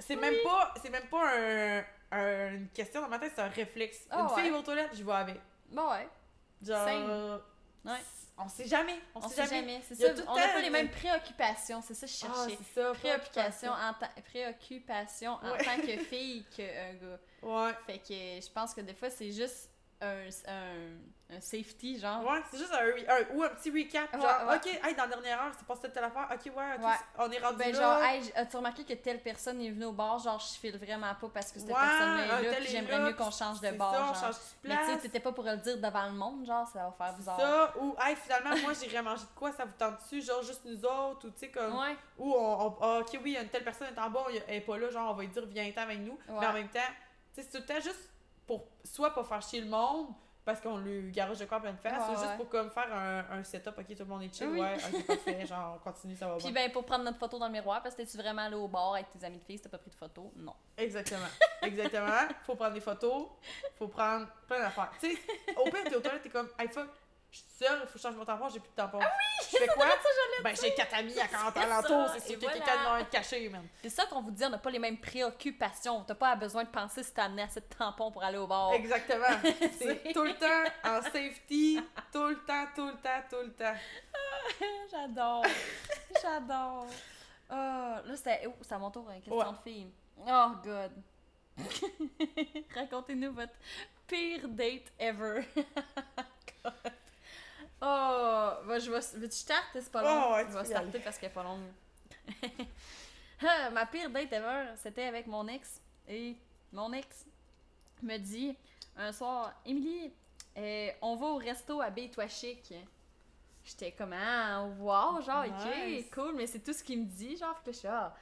C'est même pas, c'est même pas un, un- une question dans ma tête, c'est un réflexe. Ah une fille ouais. aux toilettes, je vais avec. Bon, ouais. Genre. Same. Ouais. On sait jamais. On, On sait jamais. jamais. C'est ça. On n'a pas les mêmes préoccupations, c'est ça que je Ah, cherchais. c'est ça. Préoccupation en, ta- préoccupation en Ouais. tant que fille qu'un gars. Ouais. Fait que je pense que des fois, c'est juste un, un, un safety, genre. Ouais, c'est juste un, un- ou un petit recap. Ouais, Genre, ouais. ok, hey, dans la dernière heure, c'est passé telle affaire. Ok, ouais, on est rendu Ben là. genre, hey, as-tu remarqué que telle personne est venue au bar, genre je file vraiment pas parce que cette un est là, puis j'aimerais mieux qu'on change de bar, ça, on genre. change de Mais tu sais, place. t'étais pas pour le dire devant le monde, genre, ça va faire bizarre. Ça, ou hey, finalement, moi j'irais manger de quoi, ça vous tente dessus, genre juste nous autres, ou tu sais, comme. Ouais, Ou on, on- ah, ok, oui, une telle personne est en bas, elle est pas là, genre on va lui dire viens-t'en avec nous. Ouais. Mais en même temps, tu sais, c'est tout le temps juste pour soit pas faire chier le monde, parce qu'on lui garage de quoi plein de face, Ouais, ou juste ouais. pour comme faire un, un setup, ok, tout le monde est chill, Oui. ouais, ok, parfait, <laughs> genre on continue, ça va Puis bien. ben pour prendre notre photo dans le miroir, parce que t'es-tu vraiment allé au bar avec tes amis de filles, si t'as pas pris de photo? Non. Exactement. Exactement. <laughs> Faut prendre des photos, faut prendre plein d'affaires. Tu sais, au pire, t'es au toilette, t'es comme, hey fuck, je suis seule, faut que je change mon tampon, j'ai plus de tampon. Ah Je fais quoi? Ben, j'ai quatre amis à 40 C'est alentours, ça, c'est sûr que voilà. quelqu'un va être caché, man. C'est ça qu'on vous dit, on n'a pas les mêmes préoccupations. T'as pas besoin de penser si t'as amené assez de tampons pour aller au bar. Exactement. <laughs> C'est tout le temps en safety, tout le temps, tout le temps, tout le temps. <laughs> J'adore. J'adore. Ah, là, c'est oh, c'est à mon tour, une question Ouais. de fille. Oh, God. <laughs> Racontez-nous votre pire date ever. God. Oh, bah, je vais. Veux-tu starte? C'est pas long. Oh, ouais, je vais starter parce qu'elle est pas longue. <laughs> Ah, Ma pire date ever, c'était avec mon ex. Et mon ex me dit un soir, Émilie, euh, on va au resto à Bay-Toi Chic. J'étais comme, ah, wow, genre, Nice. ok, cool, mais c'est tout ce qu'il me dit, genre, fait que là, je suis ah,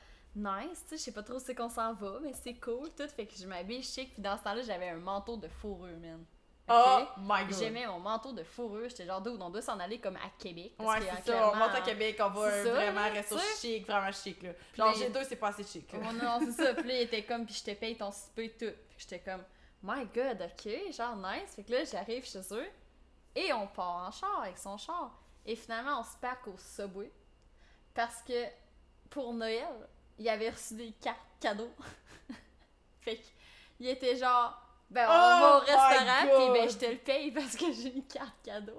nice, tu sais, je sais pas trop où c'est qu'on s'en va, mais c'est cool, tout, fait que je m'habille chic, puis dans ce temps-là, j'avais un manteau de fourrure, man. Oh my god. J'aimais mon manteau de fourrure, j'étais genre, dude, on doit s'en aller comme à Québec. parce Ouais, que, c'est ça. On monte à Québec, on va ça, vraiment sais. chic, vraiment chic, là. Genre, Mais- j'ai deux, c'est pas assez chic, là. Oh non, c'est ça. Puis là, il était comme, puis je te paye ton souper tout. Puis j'étais comme, my god, ok, genre nice. Fait que là, j'arrive chez eux et on part en char avec son char. Et finalement, on se parque au Subway parce que pour Noël, il avait reçu des cartes cadeaux. <laughs> fait qu'il était genre, ben on va au Oh restaurant, puis ben je te le paye parce que j'ai une carte cadeau.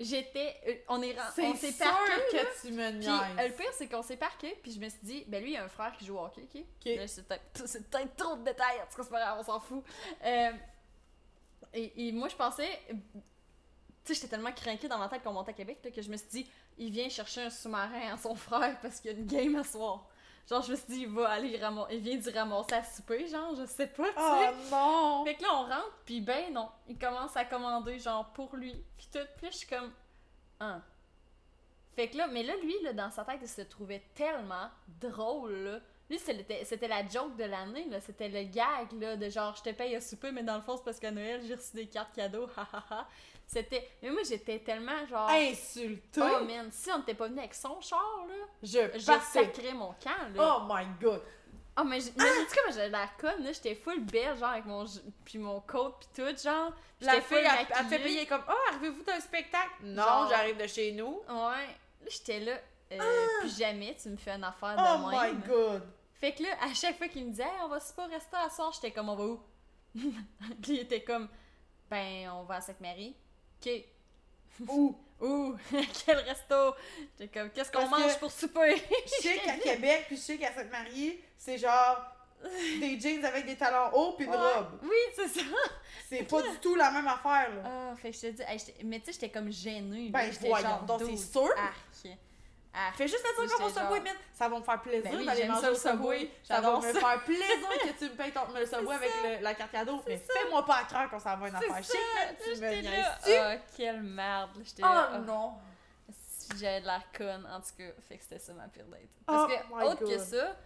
J'étais, euh, on est, on s'est parqué là. que tu me Puis euh, le pire, c'est qu'on s'est parqué, puis je me suis dit, ben lui, il a un frère qui joue au hockey, ok? Ok. Là, c'est peut-être peut-être trop de détails, en tout cas, c'est pas grave, on s'en fout. Euh, et, et moi, je pensais, tu sais, j'étais tellement craquée dans ma tête qu'on montait à Québec là, que je me suis dit, il vient chercher un sous-marin à son frère parce qu'il y a une game à soir. Genre, je me suis dit, il va aller ramasser, il vient d'y ramasser à souper, genre, je sais pas, tu sais. Oh non! Fait que là, on rentre, puis ben non, il commence à commander, genre, pour lui. Puis tout, puis je suis comme, ah. Fait que là, mais là, lui, là, dans sa tête, il se trouvait tellement drôle, là. Lui, c'était c'était la joke de l'année, là. C'était le gag, là, de genre, je te paye à souper, mais dans le fond, c'est parce qu'à Noël, j'ai reçu des cartes cadeaux. C'était. Mais moi, j'étais tellement genre. Insulté! Oh man, si on n'était pas venu avec son char, là, je sacrais mon camp, là. Oh my god! Oh, mais j'- mais j'ai-tu comme j'avais la conne, là, j'étais full belle, genre, avec mon, puis mon coat, puis tout, genre. La fille, elle, fait payer comme Oh, arrivez-vous d'un spectacle? Non, j'arrive de chez nous. Ouais. Là, j'étais là, euh, plus jamais tu me fais une affaire de Ah! Oh même. my god! Fait que là, à chaque fois qu'il me disait, Hey, on va pas rester à soir, j'étais comme, on va où? <laughs> puis il était comme, ben, on va à Sainte-Marie. Ok. Ouh! <laughs> Ouh, <laughs> quel resto? J'étais comme, qu'est-ce qu'on mange pour souper? Je sais qu'à Québec, puis je sais qu'à Sainte-Marie, c'est genre des jeans avec des talons hauts puis une Ouais. robe. Oui, c'est ça. C'est pas du tout la même affaire, là. Ah, fait que je te dis, hey, mais tu sais, j'étais comme gênée. Ben, voyons genre, donc, c'est sûr. Arc. Arc. Fais juste à dire qu'on va au Subway, man. Ça va me faire plaisir Ben oui, d'aller manger ça, au Subway. Ça va me faire plaisir que tu me payes ton, le <laughs> Subway avec le- la carte cadeau. Mais fais-moi pas à cœur qu'on s'en va une affaire chic, man. Tu me niaises-tu? Ah, quelle merde. J'étais là. Oh ah. non! J'avais de l'air conne, en tout cas. Fait que c'était ça ma pire date. Parce Oh que, autre que ça,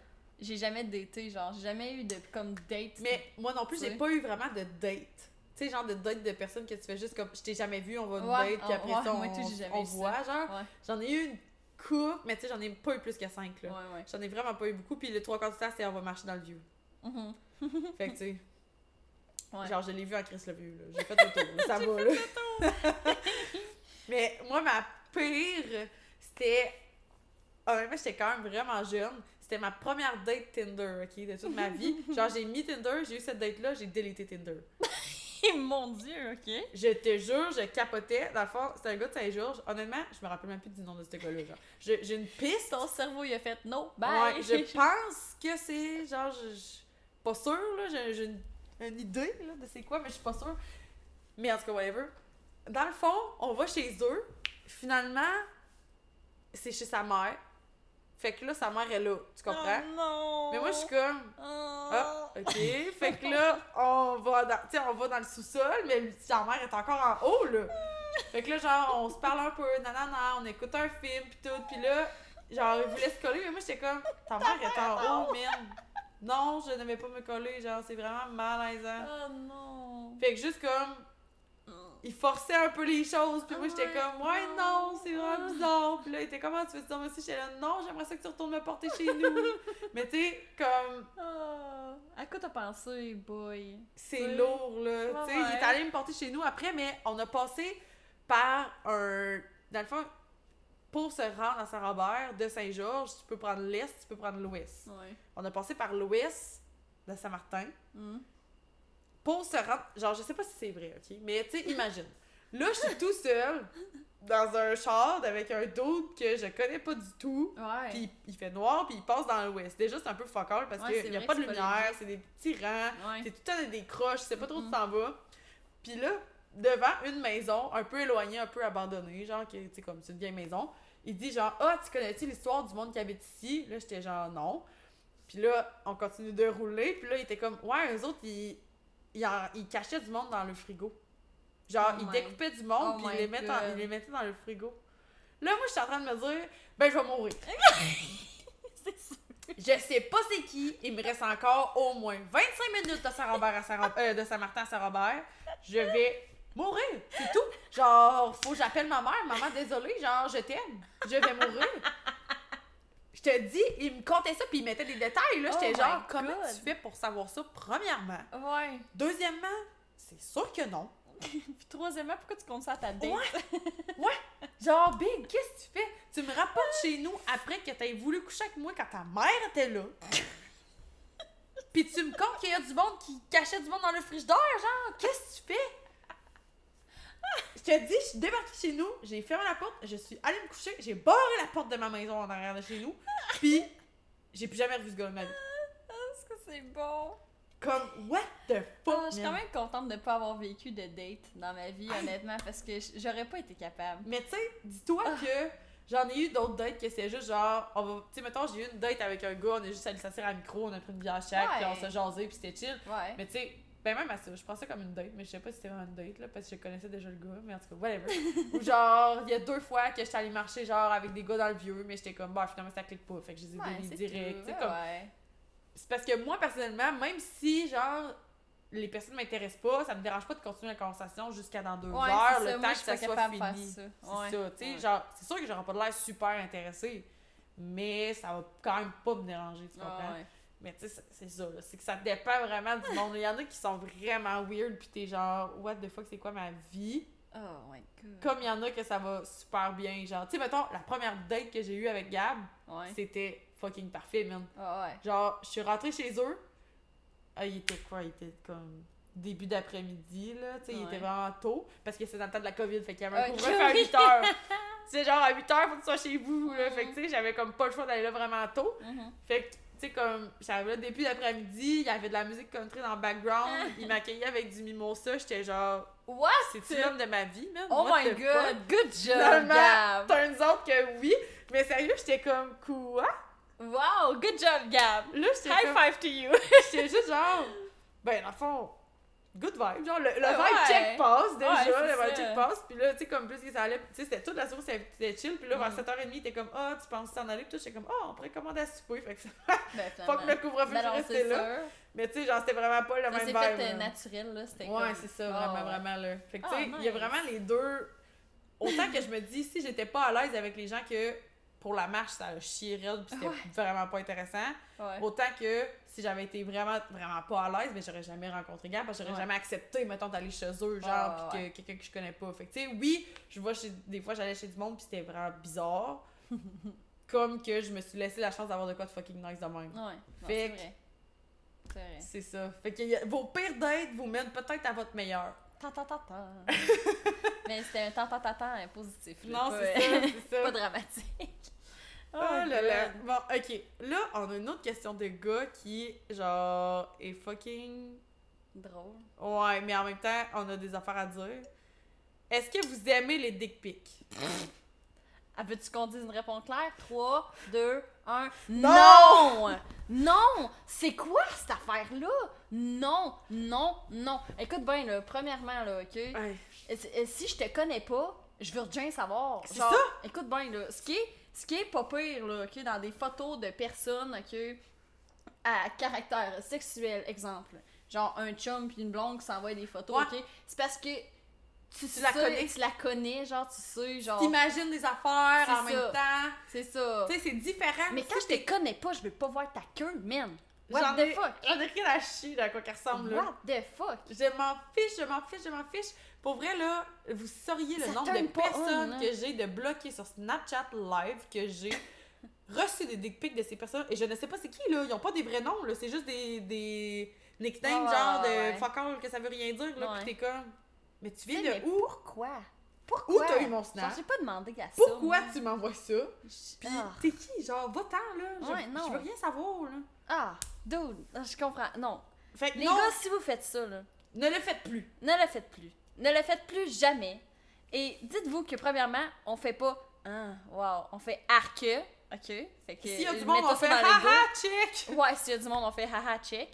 j'ai jamais daté. Genre, j'ai jamais eu de comme date. Mais moi non plus, j'ai pas eu vraiment de date. Tu sais, genre de date de personnes que tu fais juste comme je t'ai jamais vu, on va une Ouais, date, puis après ouais, ça, on, tout, ça. voit, genre. Ouais, J'en ai eu une mais tu sais, j'en ai pas eu plus que cinq, là. ouais, ouais. J'en ai vraiment pas eu beaucoup, puis les trois quarts du temps, c'est on va marcher dans le vieux. Mhm. <laughs> Fait que tu sais, Ouais. genre je l'ai vu en Chris le vieux. J'ai fait le tour, <laughs> ça va, là. <laughs> mais moi, ma pire, c'était. Honnêtement, j'étais quand même vraiment jeune. C'était ma première date Tinder, ok, de toute ma vie. Genre, j'ai mis Tinder, j'ai eu cette date-là, j'ai délité Tinder. <laughs> Mon dieu, ok. Je te jure, je capotais. Dans le fond, c'était un gars de Saint-Georges. Honnêtement, je me rappelle même plus du nom de ce gars-là. Genre, Je- j'ai une piste. Ton cerveau, il a fait no, bye. Ouais, je <laughs> pense que c'est genre, je, je- pas sûre là. J'ai, j'ai une, une idée là de c'est quoi, mais je suis pas sûre. Mais en tout cas, whatever. Dans le fond, on va chez eux. Finalement, c'est chez sa mère. Fait que là, sa mère est là. Tu comprends? Oh non. Mais moi, je suis comme. Oh. Ok. Fait que là, on va dans, on va dans le sous-sol, mais sa mère est encore en haut, là. Fait que là, genre, on se parle un peu, nanana, on écoute un film, pis tout, pis là, genre, il voulait se coller, mais moi, j'étais comme, ta mère est en haut, man. Non, je ne vais pas me coller, genre, c'est vraiment malaisant. Oh non. Fait que juste comme, il forçait un peu les choses, puis moi, j'étais Ouais, comme, ouais, non, c'est vraiment bizarre. Puis là, il était comment tu veux dire, moi aussi, j'étais là, non, j'aimerais ça que tu retournes me porter chez nous. <laughs> mais tu sais, comme, Oh. À quoi t'as pensé, boy? c'est lourd, là. Tu sais, il est allé me porter chez nous après, mais on a passé par un. Dans le fond, pour se rendre à Saint-Robert de Saint-Georges, tu peux prendre l'Est, tu peux prendre l'Ouest. Ouais. On a passé par l'Ouest de Saint-Martin Hmm. Pour se rendre. Genre, je sais pas si c'est vrai, ok? Mais tu sais, imagine. Là, je suis tout seul dans un char avec un doute que je connais pas du tout. Ouais. Puis il fait noir, puis il passe dans l'ouest. Déjà, c'est un peu focal parce Ouais, qu'il y a pas de lumière, c'est des petits rangs. ouais. C'est tout le temps des croches, tu sais pas trop où tu Mhm. t'en vas. Puis là, devant une maison, un peu éloignée, un peu abandonnée, genre, tu sais, comme c'est une vieille maison, il dit genre, ah, tu connais-tu l'histoire du monde qui habite ici? Là, j'étais genre, non. Puis là, on continue de rouler, puis là, il était comme, ouais, eux autres, ils, en- ils cachaient du monde dans le frigo. Genre, Oh ils my- découpaient du monde, oh puis my les, en- mettaient dans le frigo. Là, moi, je suis en train de me dire, ben, je vais mourir. <laughs> C'est sûr. Je sais pas c'est qui. Il me reste encore au moins 25 minutes de Saint-Robert à Saint euh, de Saint-Martin à Saint-Robert. Je vais mourir. C'est tout. Genre, faut que j'appelle ma mère. Maman, désolée. Genre, je t'aime. Je vais mourir. Je te dis, il me comptait ça, puis il mettait des détails, là. J'étais Oh genre, comment God. tu fais pour savoir ça, premièrement? Ouais. Deuxièmement, c'est sûr que non. <laughs> Puis troisièmement, pourquoi tu comptes ça à ta date? Ouais. <laughs> Genre, Big, qu'est-ce que tu fais? Tu me rapportes chez nous après que t'aies voulu coucher avec moi quand ta mère était là. <laughs> Puis tu me comptes qu'il y a du monde qui cachait du monde dans le frigidaire, genre, qu'est-ce que tu fais? <laughs> Je te dis, je suis débarquée chez nous, j'ai fermé la porte, je suis allée me coucher, j'ai barré la porte de ma maison en arrière de chez nous, <laughs> puis j'ai plus jamais revu ce gars de ma vie. Est-ce que c'est bon? Comme, what the fuck? Ah, je suis quand même contente de ne pas avoir vécu de date dans ma vie, honnêtement, parce que j'aurais pas été capable. Mais tu sais, dis-toi Ah. que j'en ai eu d'autres dates que c'est juste genre, on va, tu sais, mettons, j'ai eu une date avec un gars, on est juste allé s'asseoir à micro, on a pris une bière chaque, Ouais. puis on s'est jasé, puis c'était chill. Ouais. Mais tu sais, ben même à ça, je pensais comme une date, mais je sais pas si c'était vraiment une date, là, parce que je connaissais déjà le gars, mais en tout cas, whatever. <laughs> Ou genre, il y a deux fois que j'étais allée marcher, genre, avec des gars dans le vieux, mais j'étais comme, bah, finalement, ça clique pas, fait que je les ai Ouais, c'est direct, ouais, comme. ouais. C'est parce que moi, personnellement, même si, genre, les personnes m'intéressent pas, ça me dérange pas de continuer la conversation jusqu'à dans deux heures, c'est le ça. temps Moi, que ça soit fini. C'est ça, tu sais, genre, c'est sûr que j'aurais pas de l'air super intéressé, mais ça va quand même pas me déranger, tu comprends? Mais tu sais, c'est- ça, là, c'est que ça dépend vraiment du monde. Il y en a qui sont vraiment weird, pis t'es genre, what the fuck, c'est quoi ma vie? Oh my god. Comme il y en a que ça va super bien, genre, tu sais, mettons, la première date que j'ai eue avec Gab, Ouais. c'était fucking parfait, man. Ah ouais. Genre, je suis rentrée chez eux. Ah, il était quoi? Il était comme début d'après-midi, là. Tu sais, il était vraiment tôt. Parce que c'est dans le temps de la COVID. Fait qu'il y avait un couvre-feu à oui. 8 heures. <laughs> c'est genre à 8 heures, faut que tu sois chez vous, là. Fait que, tu sais, j'avais comme pas le choix d'aller là vraiment tôt. Mhm. Fait que, tu sais, comme, j'arrivais là début d'après-midi, il y avait de la musique country dans le background. <laughs> il m'accueillait avec du mimosa. J'étais genre, What? c'est-tu l'homme de ma vie, man? Oh What my fuck? god. Good job, Finalement, Gab. Turns out que oui. Mais sérieux, j'étais comme, quoi? Wow, good job, Gab. Là, j'étais High comme. five to you. <laughs> J'étais juste genre, ben, dans le fond, good vibe. Genre, le, le vibe Ouais. check passe déjà, Ouais, le vibe ça. check passe. Puis là, tu sais, comme plus que ça allait, tu sais, c'était toute la soirée, c'était chill. Puis là, vers Mm. 7h30, t'es comme, ah, tu penses t'en aller. Puis j'étais comme, ah, on pourrait commander à souper. Fait que ça, Ben, <laughs> fuck le couvre-feu, Ben je restais là. sûr. Mais tu sais, genre, c'était vraiment pas le Ça même vibe. fait euh, naturel, là. C'était Ouais, comme- c'est ça, Ah, vraiment, ouais. vraiment, là. Fait que, tu Ah, sais, il y a vraiment les deux. Autant que je me dis, si j'étais pas à l'aise avec les gens que pour la marche, ça a chié raide, pis c'était Ouais. vraiment pas intéressant. Ouais. Autant que si j'avais été vraiment, vraiment pas à l'aise, mais j'aurais jamais rencontré Gab, parce que j'aurais Ouais. jamais accepté, mettons, d'aller chez eux, genre, ouais. que quelqu'un que je connais pas. Fait que, tu sais, oui, je vois chez, des fois, j'allais chez du monde, pis c'était vraiment bizarre. <laughs> comme que je me suis laissé la chance d'avoir de quoi de fucking nice de même. Ouais, non, Fait vrai. C'est vrai. C'est ça. Fait que a- vos pires dates vous mènent peut-être à votre meilleur. Ta ta. <laughs> Mais c'était un ta ta ta ta positif. là, Non, c'est ça, c'est <laughs> ça. Pas dramatique. Oh là là. God. Bon, ok. Là, on a une autre question de gars qui, genre, est fucking. Drôle. Ouais, mais en même temps, on a des affaires à dire. Est-ce que vous aimez les dick pics? <laughs> Ah, veux-tu qu'on dise une réponse claire? 3, 2, 1. Non! Non! Non! C'est quoi cette affaire-là? Non, non, non. Écoute bien, là, premièrement, là, OK? Ouais. Si- je te connais pas, je veux rien savoir. C'est ça? Écoute bien, là, ce qui est, ce qui est pas pire, là, OK, dans des photos de personnes, OK, à caractère sexuel, exemple. Genre un chum puis une blonde qui s'envoie des photos, Ouais. OK? C'est parce que tu, la sais- connais. Tu la connais, genre, tu sais, genre... T'imagines des affaires en ça. même temps. C'est ça. Tu sais, c'est différent. Mais quand je te connais pas, je veux pas voir ta queue, man. What the fuck? J'en ai rien à chier à quoi qu'elle ressemble, là. What the fuck? Je m'en fiche, je m'en fiche, je m'en fiche. Pour vrai, là, vous sauriez le Ça nombre de personnes on, que j'ai de bloquer sur Snapchat Live que j'ai <laughs> reçu des dick pics de ces personnes. Et je ne sais pas c'est qui, là. Ils ont pas des vrais noms, là. C'est juste des, des nicknames, Ouais, genre ouais, de fuck all que ça veut rien dire, là. Ouais. Pis t'es comme. Mais tu viens de où? Pourquoi? Où Pourquoi? t'as eu mon snap? J'ai pas demandé à ça. Pourquoi moi. tu m'envoies ça? Pis Ah. t'es qui? Genre, va-t'en, là. Je, Ouais, non. je veux rien savoir, là. Ah, dude, je comprends. Non. Fait que Les non, gars, si vous faites ça, là, ne le faites plus. ne le faites plus. Ne le faites plus jamais. Et dites-vous que, premièrement, on fait pas ah, wow, on fait arque, ok? Fait que, S'il y a du monde, on fait haha, check! Ouais, s'il y a du monde, on fait haha check.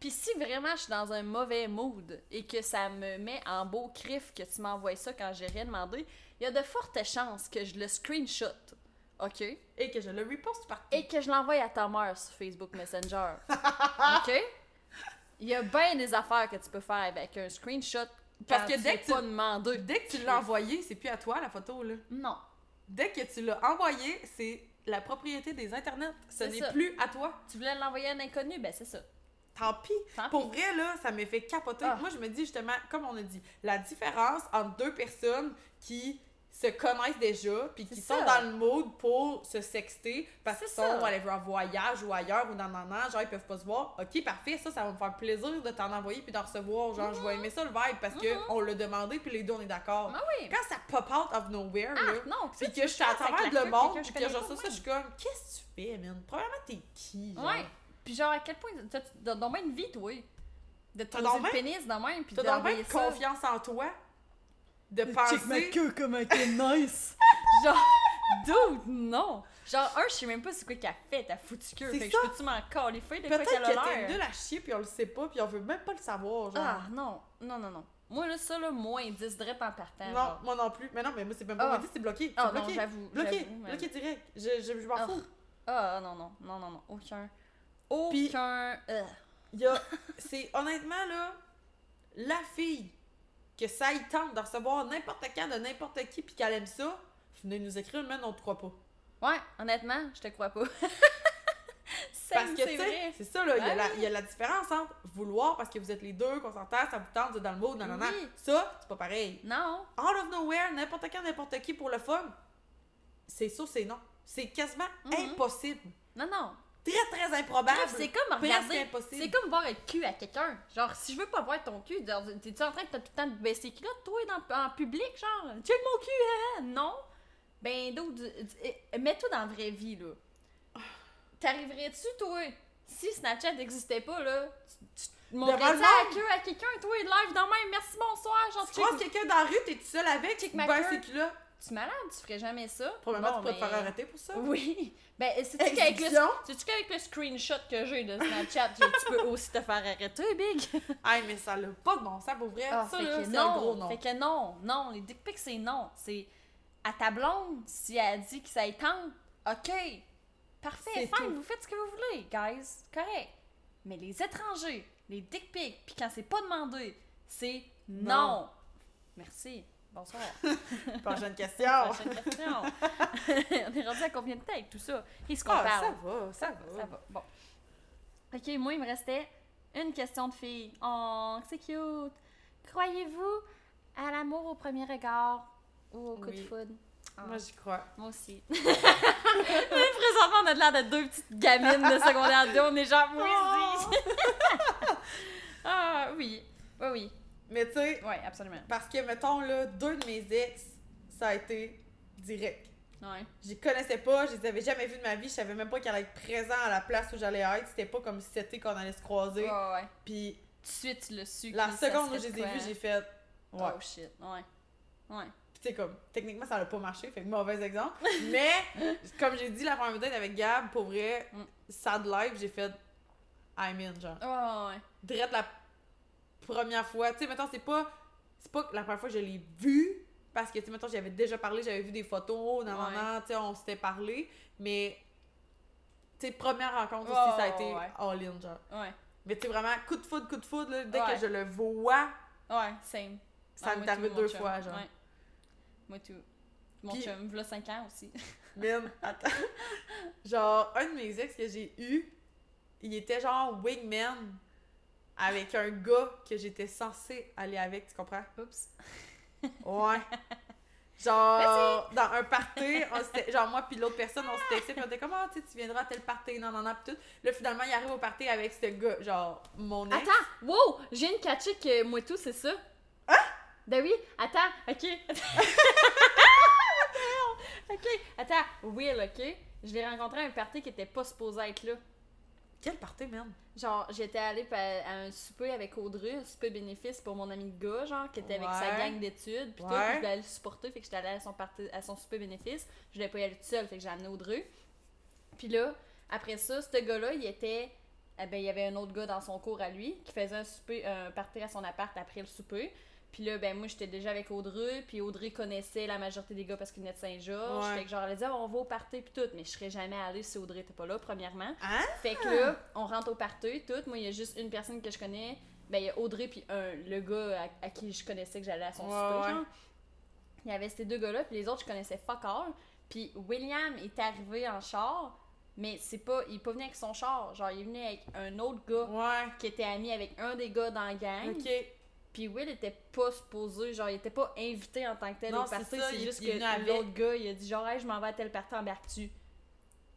Puis si vraiment je suis dans un mauvais mood et que ça me met en beau crif que tu m'envoies ça quand j'ai rien demandé, il y a de fortes chances que je le screenshot, ok? Et que je le reposte partout. Et que je l'envoie à ta mère sur Facebook Messenger, <laughs> ok? Il y a bien des affaires que tu peux faire avec un screenshot Parce que dès que tu- pas demandé. Dès que tu l'as envoyé, c'est plus à toi la photo là. Non. Dès que tu l'as envoyé, c'est la propriété des internets. Ce n'est plus à toi. Tu voulais l'envoyer à un inconnu, ben c'est ça. Tant pis. Tant Pour pis. vrai, là, ça me fait capoter. Ah. Moi, je me dis justement, comme on a dit, la différence entre deux personnes qui se connaissent déjà, puis qui sont dans le mood pour se sexter, parce qu'ils sont whatever, en voyage ou ailleurs ou dans nan, nan, genre ils peuvent pas se voir. Ok, parfait, ça, ça va me faire plaisir de t'en envoyer puis d'en recevoir. Genre, je vais aimer ça le vibe parce que Mhm. on l'a demandé puis les deux on est d'accord. Ah oui. Quand ça pop out of nowhere, Ah, là, non, puis que je suis à travers le monde, puis que genre ça, ça, je suis comme, qu'est-ce que tu fais, man? Premièrement, t'es qui? genre? Ouais. Puis genre, à quel point. T'as bien une vie, toi. De te pénis de même, puis d'envoyer ça. confiance en toi de penser. queue comme est nice. <laughs> genre, dude, non. Genre, un, je sais même pas c'est quoi qu'elle fait, ta foutue queue. Fait que je peux-tu m'en califer de quoi qu'elle a l'air? nul à chier puis on le sait pas puis on veut même pas le savoir, genre. Ah, non. Non, non, non. Moi, là, ça, là, moins 10 direct en partant. non, genre. moi non plus. Mais non, mais moi c'est même pas Ah. moi, c'est bloqué. Ah, non, bloqué. j'avoue. bloqué, j'avoue, mais- bloqué direct. Je, je, je m'en Ah. fous. Ah, non, non, non, non, non. Aucun. Puis- Aucun. euh, Il y a. C'est honnêtement là, la fille que ça y tente de recevoir n'importe quand de n'importe qui puis qu'elle aime ça, venez nous écrire, mais on te croit pas. Ouais, honnêtement, je te crois pas. <laughs> Parce C'est que, tu c'est sais, c'est ça, là, il y, a Ouais. la- il y a la différence entre vouloir parce que vous êtes les deux, qu'on s'entend, ça vous tente, dans le mood, non, non, non. Oui. Ça, c'est pas pareil. Non. Out of nowhere, n'importe quand, n'importe qui pour le fun, c'est ça, c'est non. C'est quasiment Mhm. impossible. Non, non. Très, très improbable. C'est comme regarder. C'est comme voir le cul à quelqu'un. Genre, si je veux pas voir ton cul, genre, t'es-tu en train de t'as tout le temps de baisser les culottes, toi, dans, en public, genre? Tu mon cul, hein? Non? Ben, d'autres. Mets-toi dans la vraie vie, là. T'arriverais-tu, toi, si Snapchat n'existait pas, là? Tu, tu montrais ça à queue à quelqu'un, toi, live dans même, merci, bonsoir, genre, Tu croises quelqu'un dans la rue, t'es tout seul avec, tu Check ma queue. ses culottes. Tu es malade, tu ferais jamais ça. Probablement, Bon, tu peux te faire arrêter pour ça. Oui. <laughs> Ben, c'est-tu qu'avec le, screenshot que j'ai de Snapchat, tu peux aussi te faire arrêter, Big? <laughs> Hey, mais ça l'a pas de bon sens pour vrai. Ah, ça, fait là, que c'est non, un gros non. Fait que non, non, les dick pics, c'est non. C'est à ta blonde, si elle dit que ça y tente, ok, parfait, C'est fine, tout. vous faites ce que vous voulez, guys, correct. Mais les étrangers, les dick pics, puis quand c'est pas demandé, c'est non. Non. Merci. Bonsoir. <laughs> Prochaine question. Prochaine question. <laughs> On est rendu à combien de temps avec tout ça? Qu'est-ce qu'on Ah, parle? ça va, ça va. Ça va. Bon. Ok, moi, il me restait une question de fille. Oh, c'est cute. Croyez-vous à l'amour au premier regard ou au coup de foudre? Ah, Moi, j'y crois. moi aussi. <laughs> Présentement, on a l'air de deux petites gamines de secondaire 2. On est genre, oui, Oh! ah, oui. Oui, oui. Mais tu sais, Oui, absolument. parce que, mettons, là, deux de mes ex, ça a été direct. Ouais. Je connaissais pas, je les avais jamais vus de ma vie, je savais même pas qu'elle allait être présent à la place où j'allais être. C'était pas comme si c'était qu'on allait se croiser. Ouais, ouais. Puis Tout de suite, tu l'as su. la seconde où je les ai vus, j'ai fait. Ouais. Oh shit. Ouais. Ouais. Puis tu sais, comme, techniquement, ça n'a pas marché, fait que mauvais exemple. <laughs> Mais, comme j'ai dit la première date avec Gab, pour vrai, Mm. sad live, j'ai fait. I'm in, genre. Oh, ouais. Direct la première fois. Tu sais, mettons, c'est pas. C'est pas la première fois que je l'ai vu, parce que, tu sais, mettons, j'avais déjà parlé, j'avais vu des photos, nan, Ouais. nan, tu sais, on s'était parlé, mais. Tu sais, première rencontre aussi, ça a été ouais. all-in, genre. Ouais. Mais tu sais, vraiment, coup de foudre, coup de foudre, là, dès Ouais. que je le vois, Ouais, same. ça m'est arrivé deux chum. fois, genre. Ouais. Moi tout. Mon Puis- chum, v'là 5 ans aussi. <laughs> Man, attends. genre, un de mes ex que j'ai eu, il était genre wingman avec un gars que j'étais censée aller avec, tu comprends? Oups. Ouais. <laughs> Genre, dans un party, on genre moi puis l'autre personne, on s'était texté, puis on était comme, ah, tu viendras à tel party, non, non, non, pis tout. Là, finalement, il arrive au party avec ce gars, genre, mon ex. Attends, wow! J'ai une catché que moi tout, c'est ça? Hein? Ben oui, attends, ok. <laughs> ok, attends, Will, ok? Je l'ai rencontré à un party qui était pas supposé être là. Quel party, man? Genre, j'étais allée à un souper avec Audrey, un souper bénéfice pour mon ami de gars, genre, qui était avec sa gang d'études, pis tout, Ouais. puis je voulais aller le supporter, fait que j'étais allée à son, party, à son souper bénéfice. Je voulais pas y aller toute seule, fait que j'ai amené Audrey. Puis là, après ça, ce gars-là, il était. eh ben, il y avait un autre gars dans son cours à lui qui faisait un souper, un party à son appart après le souper. Puis là, ben moi, j'étais déjà avec Audrey, puis Audrey connaissait la majorité des gars parce qu'il venait de Saint-Georges. Ouais. Fait que genre, elle disait, Ah, on va au party, puis tout. Mais je serais jamais allée si Audrey était pas là, premièrement. Hein? Fait que là, on rentre au party, tout. Moi, il y a juste une personne que je connais. Ben, il y a Audrey, puis un, le gars à, à qui je connaissais que j'allais à son Ouais, souper, ouais. genre. Il y avait ces deux gars-là, puis les autres, je connaissais fuck all. Puis William est arrivé en char, mais c'est pas. Il est pas venu avec son char. Genre, il est venu avec un autre gars Ouais. qui était ami avec un des gars dans la gang. Puis Will était pas supposé, genre, il était pas invité en tant que tel Non, au party. ça, C'est juste il que l'autre gars, il a dit genre, hey, je m'en vais à tel party, embarques-tu?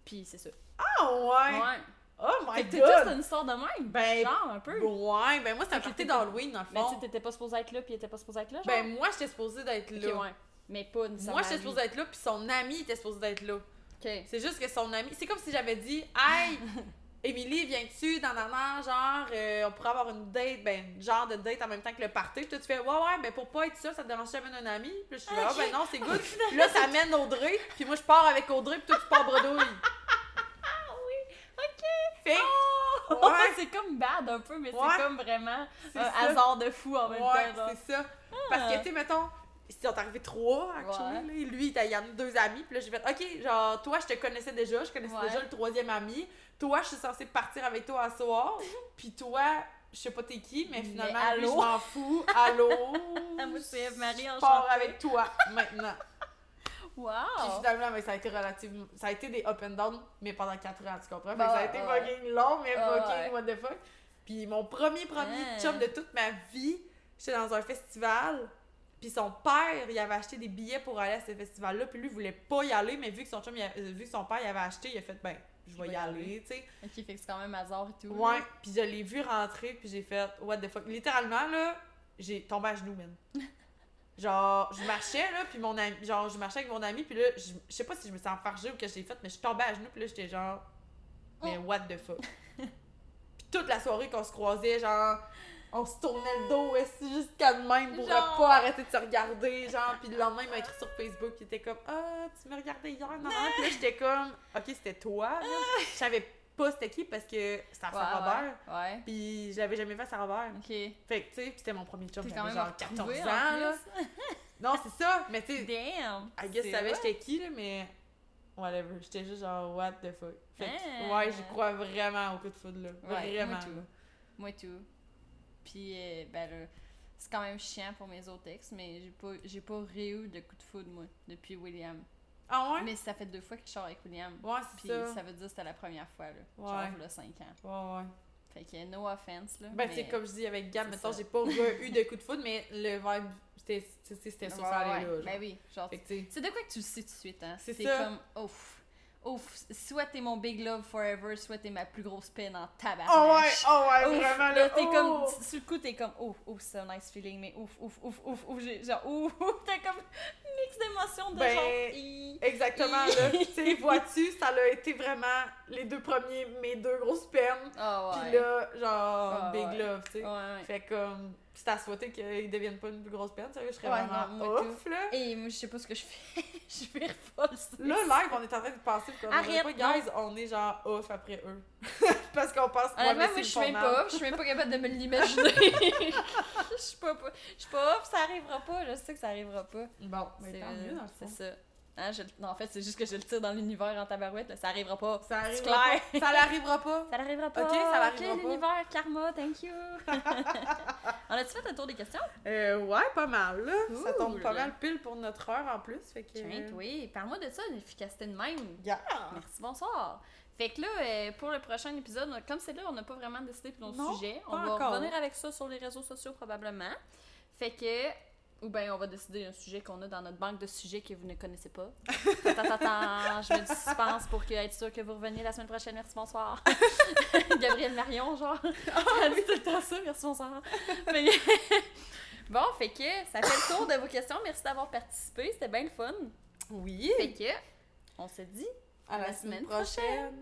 Puis c'est ça. Ah ouais! Ouais. Oh my Fait que god! c'était une histoire de même. Ben, genre, un peu. Ouais, ben moi, que party t'étais- d'Halloween, dans le Mais tu fond. t'étais pas supposé être là, puis il était pas supposé être là, genre? Ben, moi, j'étais supposée d'être là. ouais. Mais pas nécessairement. Moi, j'étais lui. supposée être là, puis son ami était supposé d'être là. Ok. C'est juste que son ami. C'est comme si j'avais dit Hey, <laughs> Émilie, viens-tu dans genre, euh, on pourrait avoir une date, ben, genre de date en même temps que le party. Puis toi, tu fais Ouais, ouais, ben, pour pas être ça, ça te dérange jamais un ami? Puis je suis là, Ah, ben non, c'est <laughs> good. Puis là, ça mène Audrey, puis moi, je pars avec Audrey, puis toi, tu pars bredouille. <laughs> Ah oui, ok. Fait Oh! Ouais. <laughs> c'est comme bad un peu, mais Ouais. c'est comme vraiment un hasard de fou en même Ouais, temps. c'est ça. Parce que, tu sais, mettons, ils sont arrivés trois, actually. Lui, il y en a deux amis. Puis là, j'ai fait, OK, genre, toi, je te connaissais déjà. Je connaissais déjà le troisième ami. Toi, je suis censée partir avec toi à soir. Puis toi, je sais pas t'es qui, mais Mais finalement, lui, allô? je m'en fous. Allô? Moi, c'est Eve-Marie, Je pars avec toi, maintenant. Puis Wow! finalement, mais ça a été relativement... Ça a été des up and down, mais pendant 4 ans, tu comprends? Bah, ça a été ouais. fucking long, mais Ah, fucking ouais. what the fuck. Puis mon premier, premier Hein. chum de toute ma vie, j'étais dans un festival, puis son père, il avait acheté des billets pour aller à ce festival-là, puis lui, il voulait pas y aller, mais vu que son chum, il a- vu que son père, il avait acheté, il a fait, ben, je vais y aller, tu sais. Ok, fait que c'est quand même hasard et tout. Ouais, puis je l'ai vu rentrer, puis j'ai fait, what the fuck. Littéralement, là, j'ai tombé à genoux, man. <laughs> Genre, je marchais, là, puis mon ami, genre, je marchais avec mon ami, puis là, je je sais pas si je me suis enfargée ou que je l'ai fait, mais je suis tombée à genoux, puis là, j'étais genre, mais what the fuck. <laughs> puis toute la soirée qu'on se croisait, genre, on se tournait le dos, jusqu'à de même pour Genre. pas arrêter de se regarder, genre, puis le lendemain, il m'a écrit sur Facebook, il était comme, ah, tu me regardais hier, non, non, puis là, j'étais comme, ok, c'était toi, là. Je savais pas c'était qui parce que c'était à Ouais, Saint-Robert. ouais. Ouais. Puis je l'avais jamais fait à Saint-Robert. Ok. Fait que, tu sais, c'était mon premier chum, j'avais genre 14 retrouvé ans, là. <laughs> Non, c'est ça, mais tu sais, Damn! I guess je savais j'étais qui, là, mais whatever. J'étais juste genre, what the fuck. Fait que, Hein. ouais, j'y crois vraiment au coup de foudre, là. Ouais, vraiment. moi tout. Moi tout. Puis, euh, ben là, c'est quand même chiant pour mes autres ex, mais j'ai pas, j'ai pas réu de coup de foudre, moi, depuis William. Ah ouais? Mais ça fait deux fois que je sors avec William. Ouais, Puis c'est ça. ça. veut dire que c'était la première fois, là. Ouais. Genre, là, 5 ans. Ouais, ouais. Fait que no offense, là. Ben, mais- comme je dis avec Gab, c'est ça. j'ai pas eu de coup de foudre, mais le vibe, c'était sur <laughs> ça ouais. allait là. genre. Ben oui, genre, c'est de quoi que tu le sais tout de suite, hein. C'est C'est comme, ouf. Ouf, soit t'es mon big love forever, soit t'es ma plus grosse peine en tabac. Oh ouais, oh ouais, Ouf, vraiment là, t'es oh! comme, sur le coup, t'es comme, ouf, ouf, c'est un nice feeling, mais ouf, ouf, ouf, ouf, ouf, genre, ouf, ouf, t'as comme un mix d'émotions de Ben, genre. Exactement, là. tu sais, vois-tu, ça a été vraiment les deux premiers, mes deux grosses peines. Ah ouais. Puis là, genre, Ah, big ouais. love, tu sais. Ouais, ouais. Fait comme, c'est à souhaiter qu'ils deviennent pas une plus grosse peine, sérieux, je serais Ouais, vraiment non, off, là. Et moi, je sais pas ce que je fais. <laughs> je vais folle. Là, live, on est en train de passer, comme Arrête, pas, guys, on est genre off après eux. <laughs> Parce qu'on pense qu'on Honnêtement, moi, je suis même pas off, je suis même pas capable de me l'imaginer. <laughs> Je suis pas, pas- je suis pas off, ça arrivera pas, je sais que ça arrivera pas. Bon, mais tant euh, mieux, dans le c'est ça. Hein, je- non, en fait, c'est juste que je le tire dans l'univers en tabarouette, là, ça arrivera pas. Ça arrivera clair. pas. Ça l'arrivera pas. <laughs> Ça n'arrivera pas. Ok, ça l'arrivera Ok, pas. l'univers, karma, thank you. <laughs> On a-tu fait un tour des questions? Euh, ouais, pas mal, là. Ça tombe pas mal pile pour notre heure en plus, fait que... Tiens, oui, parle-moi de ça, l'efficacité de même. Yeah. Merci, bonsoir. Fait que là, euh, pour le prochain épisode, comme c'est là, on n'a pas vraiment décidé pour nos sujets. pas On va encore. revenir avec ça sur les réseaux sociaux probablement. Fait que, ou bien on va décider un sujet qu'on a dans notre banque de sujets que vous ne connaissez pas. Attends, attends, je mets du suspense pour que, être sûr que vous reveniez la semaine prochaine. Merci, bonsoir. <laughs> Gabrielle Marion, genre. <laughs> Elle dit tout le temps ça, merci, bonsoir. <laughs> Bon, fait que ça fait le tour de vos questions. Merci d'avoir participé, c'était bien le fun. Oui. Fait que, on se dit À la, la semaine semaine prochaine.